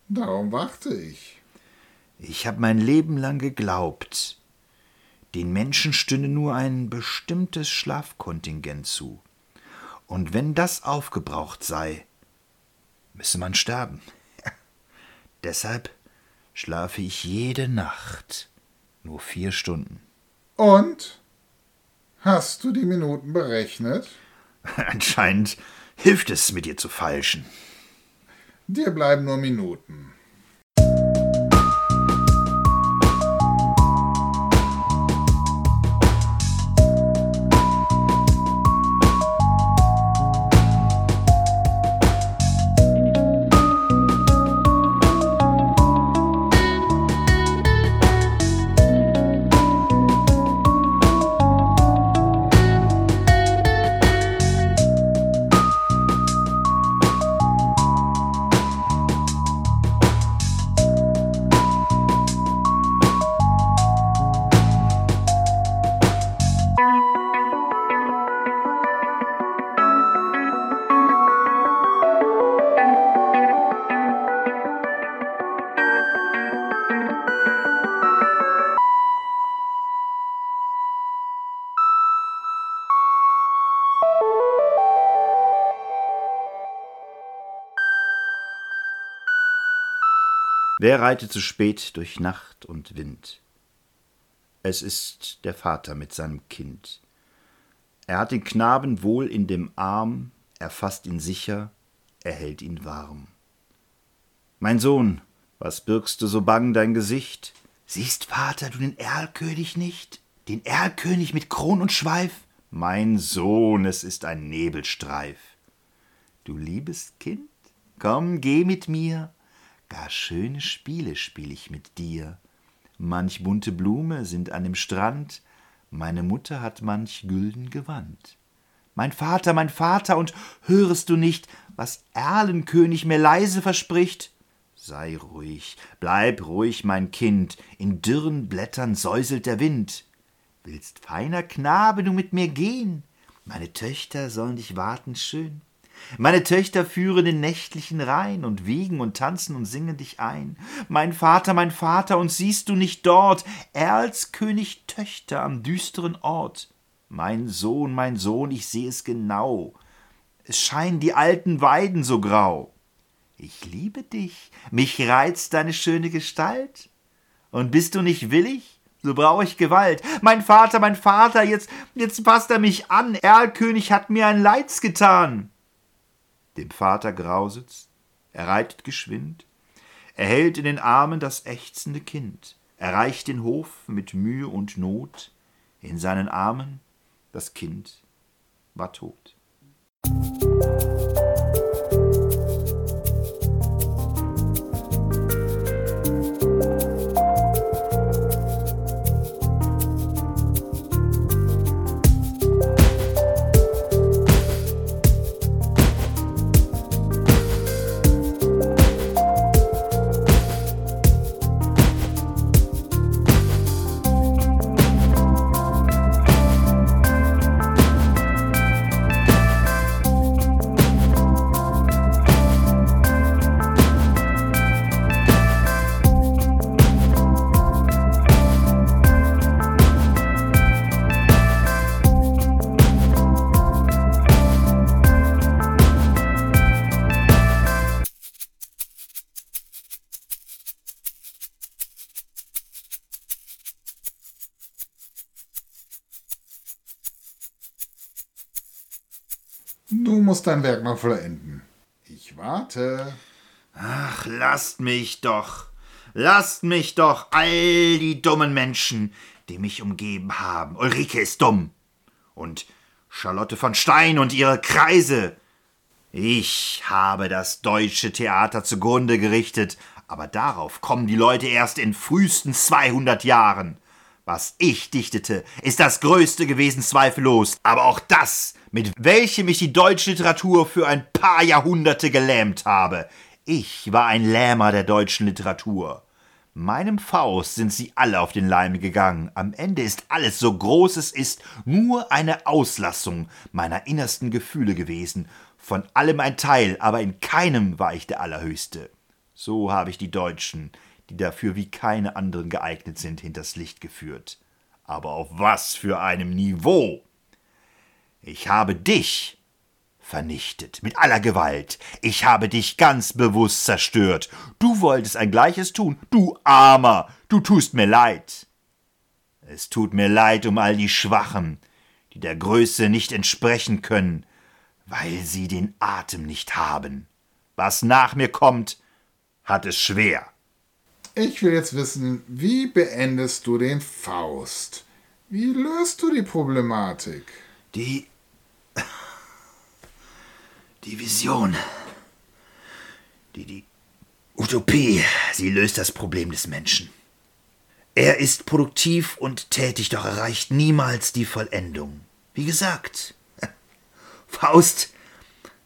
Darum warte ich. Ich habe mein Leben lang geglaubt, den Menschen stünde nur ein bestimmtes Schlafkontingent zu. Und wenn das aufgebraucht sei, müsse man sterben. Deshalb schlafe ich jede Nacht nur vier Stunden. Und? Hast du die Minuten berechnet? (laughs) Anscheinend hilft es, mit dir zu falschen. Dir bleiben nur Minuten. Wer reitet zu spät durch Nacht und Wind? Es ist der Vater mit seinem Kind. Er hat den Knaben wohl in dem Arm, er fasst ihn sicher, er hält ihn warm. Mein Sohn, was birgst du so bang dein Gesicht? Siehst, Vater, du den Erlkönig nicht? Den Erlkönig mit Kron und Schweif? Mein Sohn, es ist ein Nebelstreif. Du liebes Kind, komm, geh mit mir, Gar schöne Spiele spiel ich mit dir. Manch bunte Blume sind an dem Strand, meine Mutter hat manch gülden Gewand. Mein Vater, mein Vater, und hörest du nicht, was Erlenkönig mir leise verspricht? Sei ruhig, bleib ruhig, mein Kind, in dürren Blättern säuselt der Wind. Willst, feiner Knabe, du mit mir gehen? Meine Töchter sollen dich warten schön. Meine Töchter führen den nächtlichen Rhein und wiegen und tanzen und singen dich ein. Mein Vater, mein Vater, und siehst du nicht dort Erlskönig Töchter am düsteren Ort? Mein Sohn, mein Sohn, ich seh es genau. Es scheinen die alten Weiden so grau. Ich liebe dich, mich reizt deine schöne Gestalt. Und bist du nicht willig? So brauch ich Gewalt. Mein Vater, mein Vater, jetzt, jetzt fasst er mich an. Erlkönig hat mir ein Leids getan dem Vater grausit's, er reitet geschwind, er hält in den Armen das ächzende Kind, erreicht den Hof mit Mühe und Not, in seinen Armen das Kind war tot. Musst dein Werk noch vollenden. Ich warte. Ach, lasst mich doch. Lasst mich doch, all die dummen Menschen, die mich umgeben haben. Ulrike ist dumm. Und Charlotte von Stein und ihre Kreise. Ich habe das deutsche Theater zugrunde gerichtet, aber darauf kommen die Leute erst in frühesten 200 Jahren. Was ich dichtete, ist das Größte gewesen, zweifellos. Aber auch das, mit welchem ich die deutsche Literatur für ein paar Jahrhunderte gelähmt habe. Ich war ein Lähmer der deutschen Literatur. Meinem Faust sind sie alle auf den Leim gegangen. Am Ende ist alles, so groß es ist, nur eine Auslassung meiner innersten Gefühle gewesen. von allem ein Teil, aber in keinem war ich der Allerhöchste. So habe ich die Deutschen, die dafür wie keine anderen geeignet sind, hinters Licht geführt. Aber auf was für einem Niveau! Ich habe dich vernichtet, mit aller Gewalt. Ich habe dich ganz bewusst zerstört. Du wolltest ein Gleiches tun, du Armer, du tust mir leid. Es tut mir leid um all die Schwachen, die der Größe nicht entsprechen können, weil sie den Atem nicht haben. Was nach mir kommt, hat es schwer. Ich will jetzt wissen, wie beendest du den Faust? Wie löst du die Problematik? Die. Die Vision. Die, die Utopie. Sie löst das Problem des Menschen. Er ist produktiv und tätig, doch erreicht niemals die Vollendung. Wie gesagt, (laughs) Faust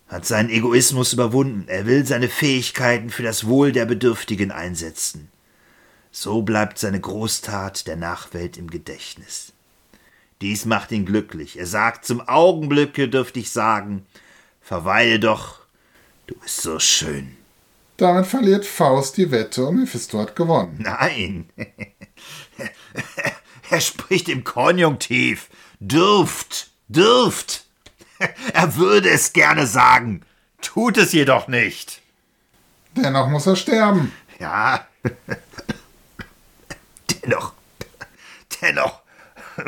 hat seinen Egoismus überwunden. Er will seine Fähigkeiten für das Wohl der Bedürftigen einsetzen. So bleibt seine Großtat der Nachwelt im Gedächtnis. Dies macht ihn glücklich. Er sagt, zum Augenblicke dürfte ich sagen, verweile doch, du bist so schön. Damit verliert Faust die Wette und Mephisto hat gewonnen. Nein. (laughs) er spricht im Konjunktiv. Dürft, dürft. Er würde es gerne sagen, tut es jedoch nicht. Dennoch muss er sterben. Ja. (laughs) dennoch. (laughs) Dennoch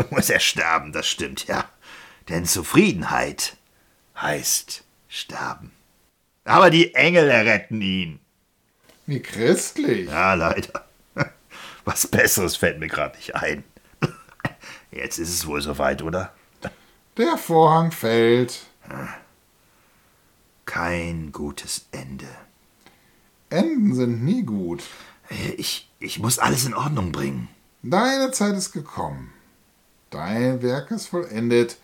muss er sterben, das stimmt, ja. Denn Zufriedenheit heißt sterben. Aber die Engel erretten ihn. Wie christlich. Ja, leider. (laughs) Was Besseres fällt mir gerade nicht ein. (laughs) Jetzt ist es wohl soweit, oder? Der Vorhang fällt. Kein gutes Ende. Enden sind nie gut. Ich, ich muss alles in Ordnung bringen. Deine Zeit ist gekommen. Dein Werk ist vollendet.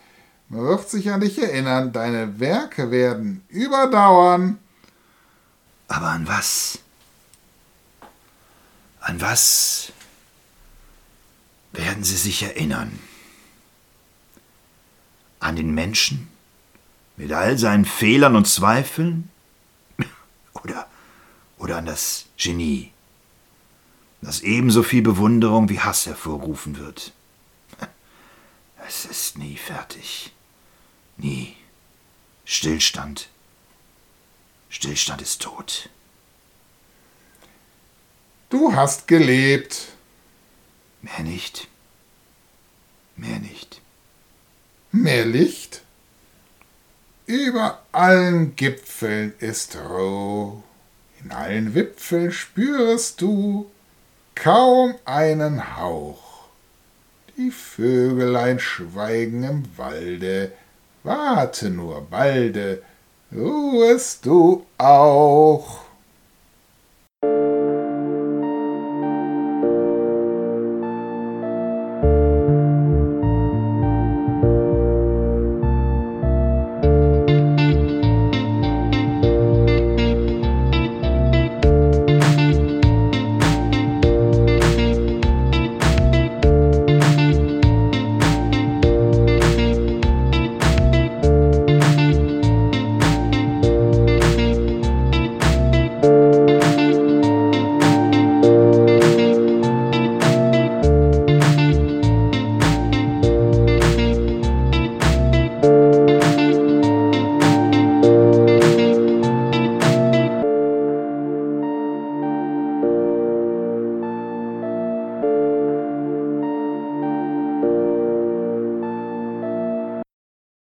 Man wird sich an dich erinnern. Deine Werke werden überdauern. Aber an was? An was werden sie sich erinnern? An den Menschen? Mit all seinen Fehlern und Zweifeln? (laughs) Oder, oder an das Genie, das ebenso viel Bewunderung wie Hass hervorrufen wird? Es ist nie fertig. Nie. Stillstand. Stillstand ist tot. Du hast gelebt. Mehr nicht. Mehr nicht. Mehr Licht? Über allen Gipfeln ist roh, in allen Wipfeln spürest du kaum einen Hauch. Die Vögelein schweigen im Walde, warte nur balde, ruhest du auch.